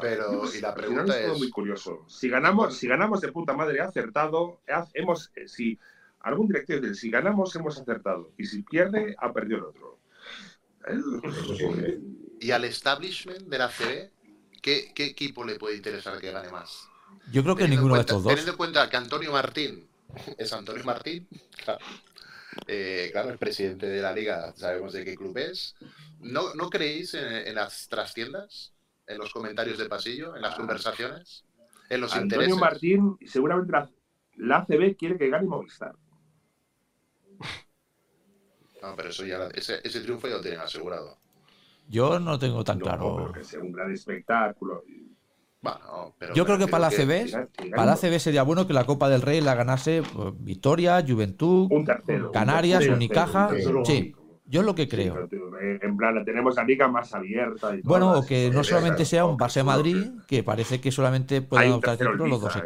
Pero, y la pregunta todo es- muy curioso. Si ganamos, si ganamos de puta madre acertado, hemos, eh, si algún directivo dice, si ganamos hemos acertado y si pierde ha perdido el otro. Y al establishment de la CB, ¿qué, qué equipo le puede interesar que gane más? Yo creo que ninguno de estos dos. Teniendo en cuenta que Antonio Martín es Antonio Martín, claro, Eh, claro, el presidente de la liga, sabemos de qué club es. ¿No, no creéis en, en las trastiendas? ¿En los comentarios de pasillo? ¿En las conversaciones? ¿En los Antonio intereses? Martín, seguramente la, la ACB quiere que gane Movistar. No, pero eso ya, ese, ese triunfo ya lo tienen asegurado. Yo no tengo tan No, claro. pero que sea un gran espectáculo. Bueno, pero Yo creo que para la CB, para la CB sería bueno que la Copa del Rey la ganase pues, Victoria, Juventud, Un tercero. Canarias, un tercero, Unicaja. un. Sí, yo es lo que creo. En plan, la tenemos la liga más abierta. Y Bueno, o que no solamente sea un seguro Madrid, que parece que solamente puedan Hay un optar tercero título los dos eh.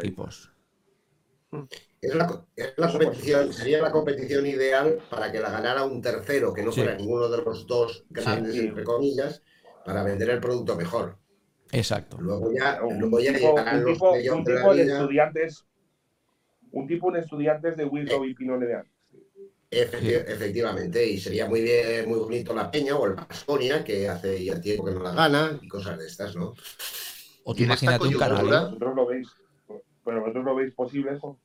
Es la, es la competición, sería la competición ideal para que la ganara un tercero, que no Sí. fuera ninguno de los dos grandes, Sí. entre comillas, para vender el producto mejor. Exacto. Luego ya, Un luego ya tipo, llegarán un los tipo, un de tipo estudiantes. Un tipo de estudiantes de Willow y Pinone de antes. Efecti- Efectivamente, y sería muy bien, muy bonito la Peña o el Baskonia, que hace ya tiempo que no la gana, y cosas de estas, ¿no? O tú imagínate un coyuntura- Canario. ¿Vosotros lo veis? ¿Pero vosotros lo veis posible eso?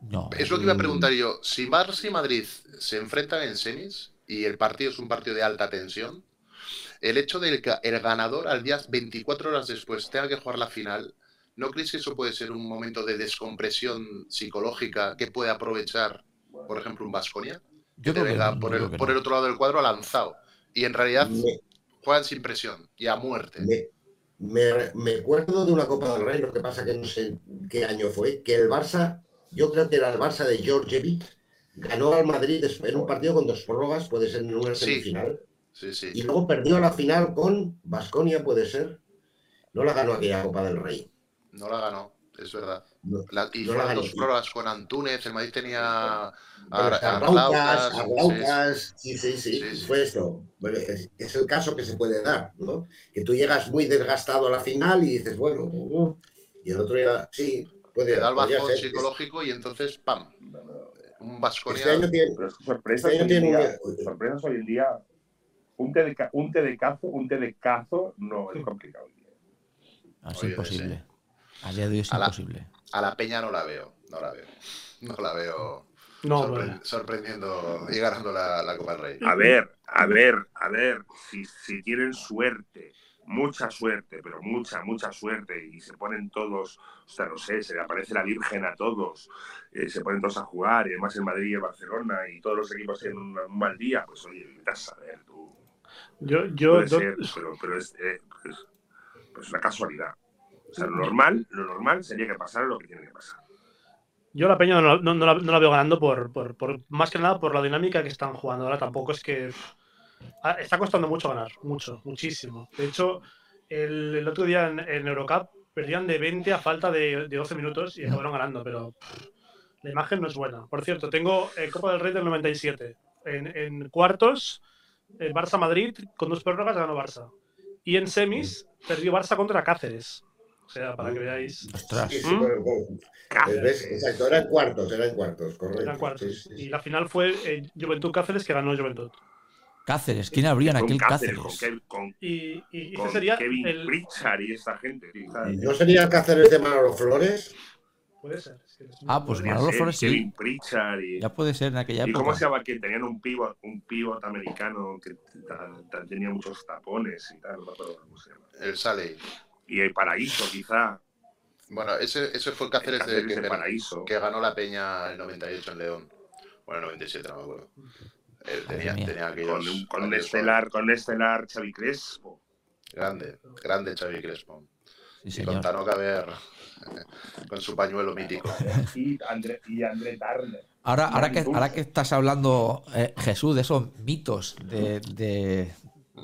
No. Es lo que iba a preguntar yo. Si Barça y Madrid se enfrentan en semis y el partido es un partido de alta tensión, el hecho de que el ganador al día 24 horas después tenga que jugar la final, ¿no creéis que eso puede ser un momento de descompresión psicológica que puede aprovechar, por ejemplo, un Vasconia? Yo creo que no, por, el, creo que por no. el otro lado del cuadro lanzado. Y en realidad Me, juegan sin presión y a muerte. me, me- me acuerdo de una Copa del Rey, lo que pasa que no sé qué año fue, que el Barça, yo creo que era el Barça de Georgievic, ganó al Madrid en un partido con dos prórrogas, puede ser en una semifinal, Sí, sí. y luego perdió la final con Basconia, puede ser. No la ganó aquella Copa del Rey. No la ganó, es verdad. No. La- y No fueron dos pruebas con Antúnez, el Madrid tenía a- Arlaucas, Arlaucas, sí, sí, sí, fue esto. Bueno, es, es el caso que se puede dar, ¿no? Que tú llegas muy desgastado a la final y dices, bueno, uh, y el otro día, sí, puede te da el bajón ser. psicológico y entonces, ¡pam! Un Vasconia. Este año tiene, sorpresas, Este año hoy en tiene día, una- sorpresas hoy en día. Un té de, un té de cazo, un té de cazo no es complicado. hoy en día. Ah, Es Oye, imposible. A día de hoy es A la- imposible. A la Peña no la veo, no la veo. No la veo No, sorpre- bueno. sorprendiendo y ganando la, la Copa del Rey. A ver, a ver, a ver, si, si tienen suerte, mucha suerte, pero mucha, mucha suerte, y se ponen todos, o sea, no sé, se le aparece la Virgen a todos, eh, se ponen todos a jugar, y además el Madrid y el Barcelona, y todos los equipos tienen un, un mal día, pues oye, vete a saber tú. Yo, yo, Puede yo- ser, pero, pero es, eh, es, pues una casualidad. O sea, lo normal, lo normal sería que pasara lo que tiene que pasar. yo la Peña no, no- no la, no la veo ganando por, por- por- más que nada por la dinámica que están jugando ahora. Tampoco es que está costando mucho ganar, mucho, muchísimo. De hecho, el, el otro día en, en Eurocup perdían de 20 a falta de, de 12 minutos y acabaron ganando, pero pff, la imagen no es buena. Por cierto, tengo eh, Copa del Rey del 97. En, en cuartos, el Barça-Madrid con dos prórrogas ganó Barça. Y en semis perdió Barça contra Cáceres. O sea, para que veáis. Ostras. Sí, sí, ¿Mm? ¿ves? Exacto, eran cuartos, eran cuartos, correcto. Eran cuartos. Sí, sí, sí. Y la final fue eh, Juventud Cáceres que ganó Juventud. Cáceres, ¿quién habría en aquel Cáceres, Cáceres? con, Kev- con, Y, y ese con sería Kevin el. Pritchard y esta gente. ¿No sería Cáceres de Manolo Flores? Puede ser. es- Ah, pues Manolo Flores sí. Kevin Pritchard y, Ya puede ser en aquella ¿Y cómo época. se llama? Que tenían un pivot, un pivot americano que ta- ta- tenía muchos tapones y tal, no cómo se llama. El Sale. Y el paraíso, quizá. Bueno, ese, ese fue el El Cáceres, de, que, de paraíso. que ganó la Peña el 98 en León. Bueno, el 97, no me acuerdo. Él tenía, tenía aquellos, Con un, con aquellos estelar, con un estelar Xavi Crespo. Grande, grande Xavi Crespo. Sí, y con Tanoca a ver con su pañuelo mítico. Y André, y André Turner. Ahora, ahora, que, ahora que estás hablando, eh, Jesús, de esos mitos de, de-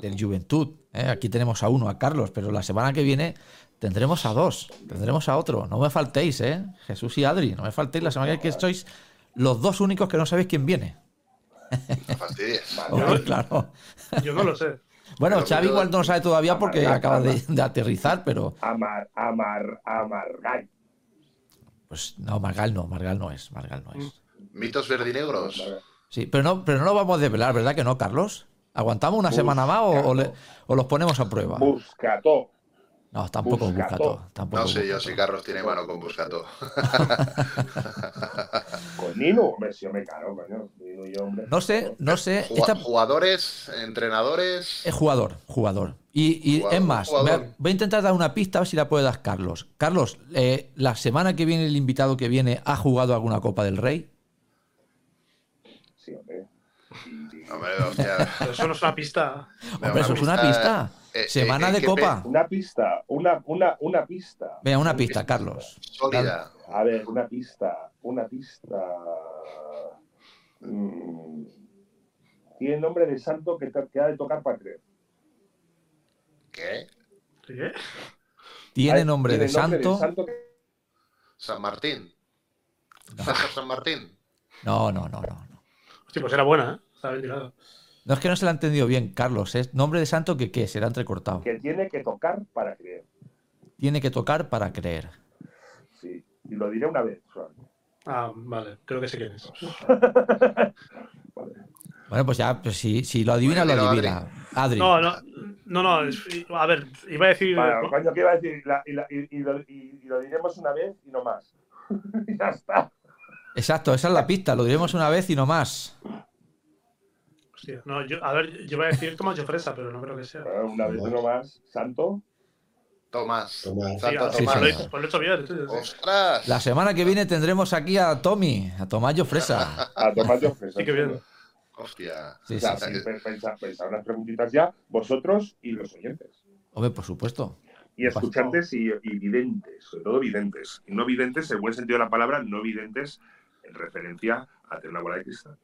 del Juventud, ¿eh? aquí tenemos a uno, a Carlos, pero la semana que viene tendremos a dos, tendremos a otro. No me faltéis, ¿eh? Jesús y Adri, no me faltéis la semana que viene que sois los dos únicos que no sabéis quién viene. No claro. Yo no lo sé. Bueno, Pero Xavi igual no lo sabe todavía porque Amar- acaba de, de aterrizar, pero Amar, Amar, Amargay. pues no, Margal no, Margal no es, Margal no es. Mitos verdinegros. Sí, pero no, pero no lo vamos a desvelar, ¿verdad que no, Carlos? ¿Aguantamos una semana más o, o le- o los ponemos a prueba? Buscató. No, tampoco Buscato. Buscato. Tampoco No sé yo si Carlos tiene mano con Buscato. Con Nino, hombre, si yo me caro, coño. Nino y yo, hombre. No sé, no sé. Esta Jugadores, entrenadores. es jugador, jugador. Y, y Jugador, es más, jugador. voy a, intentar dar una pista a ver si la puede dar Carlos. Carlos, eh, la semana que viene el invitado que viene ha jugado alguna Copa del Rey. Sí, hombre. Hombre, hostia. Pero eso no es una pista. Hombre, eso es una pista. Eh, Semana eh, de ¿qué Copa. Una pista, una, una, una pista. Venga, una pista, Carlos. Sólida. A ver, una pista, una pista. Mm, Tiene nombre de santo que, te- que ha de tocar para creer. ¿Qué? ¿Qué? Tiene nombre de nombre santo. santo que- San Martín. No. San Martín. No, no, no, no. no. Hostia, pues era buena, ¿eh? Estaba bien tirado. No es que no se la ha entendido bien, Carlos. Es nombre de santo que qué, será entrecortado. que tiene que tocar para creer. Tiene que tocar para creer. Sí, y lo diré una vez. Ah, vale. Creo que sé quién es. Bueno, pues ya, pues si, si lo adivina, Bueno, lo adivina. Adri. No, no, no, no. es- a ver, iba a decir. Bueno, coño, ¿qué iba a decir? La- y, la- y- y lo, y- y lo diremos una vez y no más. Y ya está. Exacto, esa es la pista. Lo diremos una vez y no más. Hostia, no, yo, a ver, yo iba a decir Tomás Fresa, pero no creo que sea. Bueno, una vez y no más. Santo. Tomás. Tomás. Sí, Santo ah, Sí, pues Tomás. lo he señor. hecho- pues lo he hecho bien. sí. ¡Ostras! La semana que viene tendremos aquí a Tommy, a Tomayo Fresa. A tomar yo fresa. Sí, que bien. Hostia. Sí, O sí, sea, sí. pe- pensa- pensad unas preguntitas ya, vosotros y los oyentes. Hombre, por supuesto. Y escuchantes y, y videntes, sobre todo videntes. Y no videntes, en buen sentido de la palabra, no videntes en referencia a tener una bola de cristal.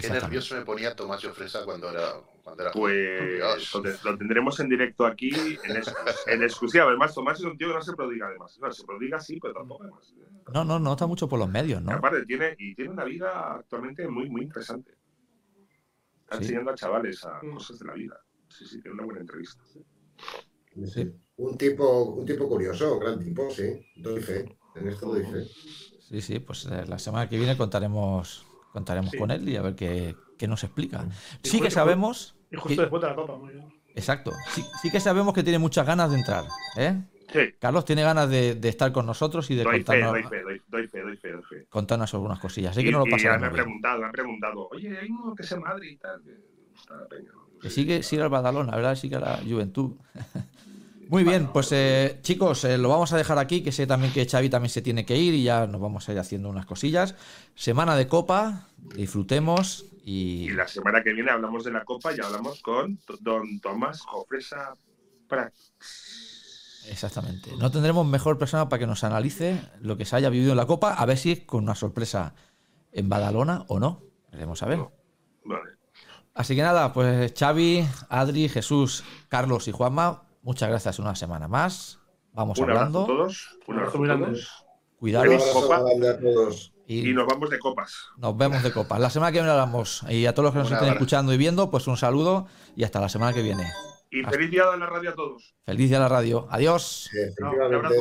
Qué nervioso me ponía Tomás Fresa cuando era, cuando era joven. Pues lo, tendremos en directo aquí, en, ex- en exclusiva. Además, Tomás es un tío que no se prodiga, además. No, se prodiga sí, pero tampoco además. No, no, no está mucho por los medios, Y ¿no? aparte, tiene, y tiene una vida actualmente muy, muy interesante. Está Sí. enseñando a chavales a cosas de la vida. Sí, sí, tiene una buena entrevista. Sí. Un tipo, un tipo curioso, gran tipo, sí. Doy fe. En esto doy fe. Sí, sí, pues eh, la semana que viene contaremos contaremos Sí. con él y a ver qué, qué nos explica. Y Sí que sabemos. Y justo que- después de la copa, muy bien. exacto. Sí, sí que sabemos que tiene muchas ganas de entrar. ¿eh? Sí, Carlos tiene ganas de, de estar con nosotros y de doy fe, contarnos, doy fe, doy, doy fe, doy fe, doy fe. contarnos algunas cosillas. Así y, que no lo y ya me ha bien. preguntado, me ha preguntado, oye, hay uno que sea Madrid y tal. Que la peña. ¿no? Que sigue, sigue al Badalona, ¿verdad? Sigue la Juventud. Muy bien, pues eh, chicos, eh, lo vamos a dejar aquí, que sé también que Xavi también se tiene que ir y ya nos vamos a ir haciendo unas cosillas. Semana de Copa, disfrutemos y... Y la semana que viene hablamos de la Copa y hablamos con don Tomás Jofresa Prax. Exactamente. No tendremos mejor persona para que nos analice lo que se haya vivido en la Copa, a ver si es con una sorpresa en Badalona o no. Veremos a ver. Vale. Así que nada, pues Xavi, Adri, Jesús, Carlos y Juanma, muchas gracias una semana más. Vamos Un abrazo hablando. a todos. Un abrazo a todos. Un Cuidaros abrazo Copa. a todos. y Y nos vamos de copas. nos vemos de copa. La semana que viene hablamos. Y a todos los que nos estén escuchando y viendo, pues un saludo y hasta la semana que viene. Y feliz día de la radio a todos. Feliz día a la radio. Adiós. Sí, un abrazo.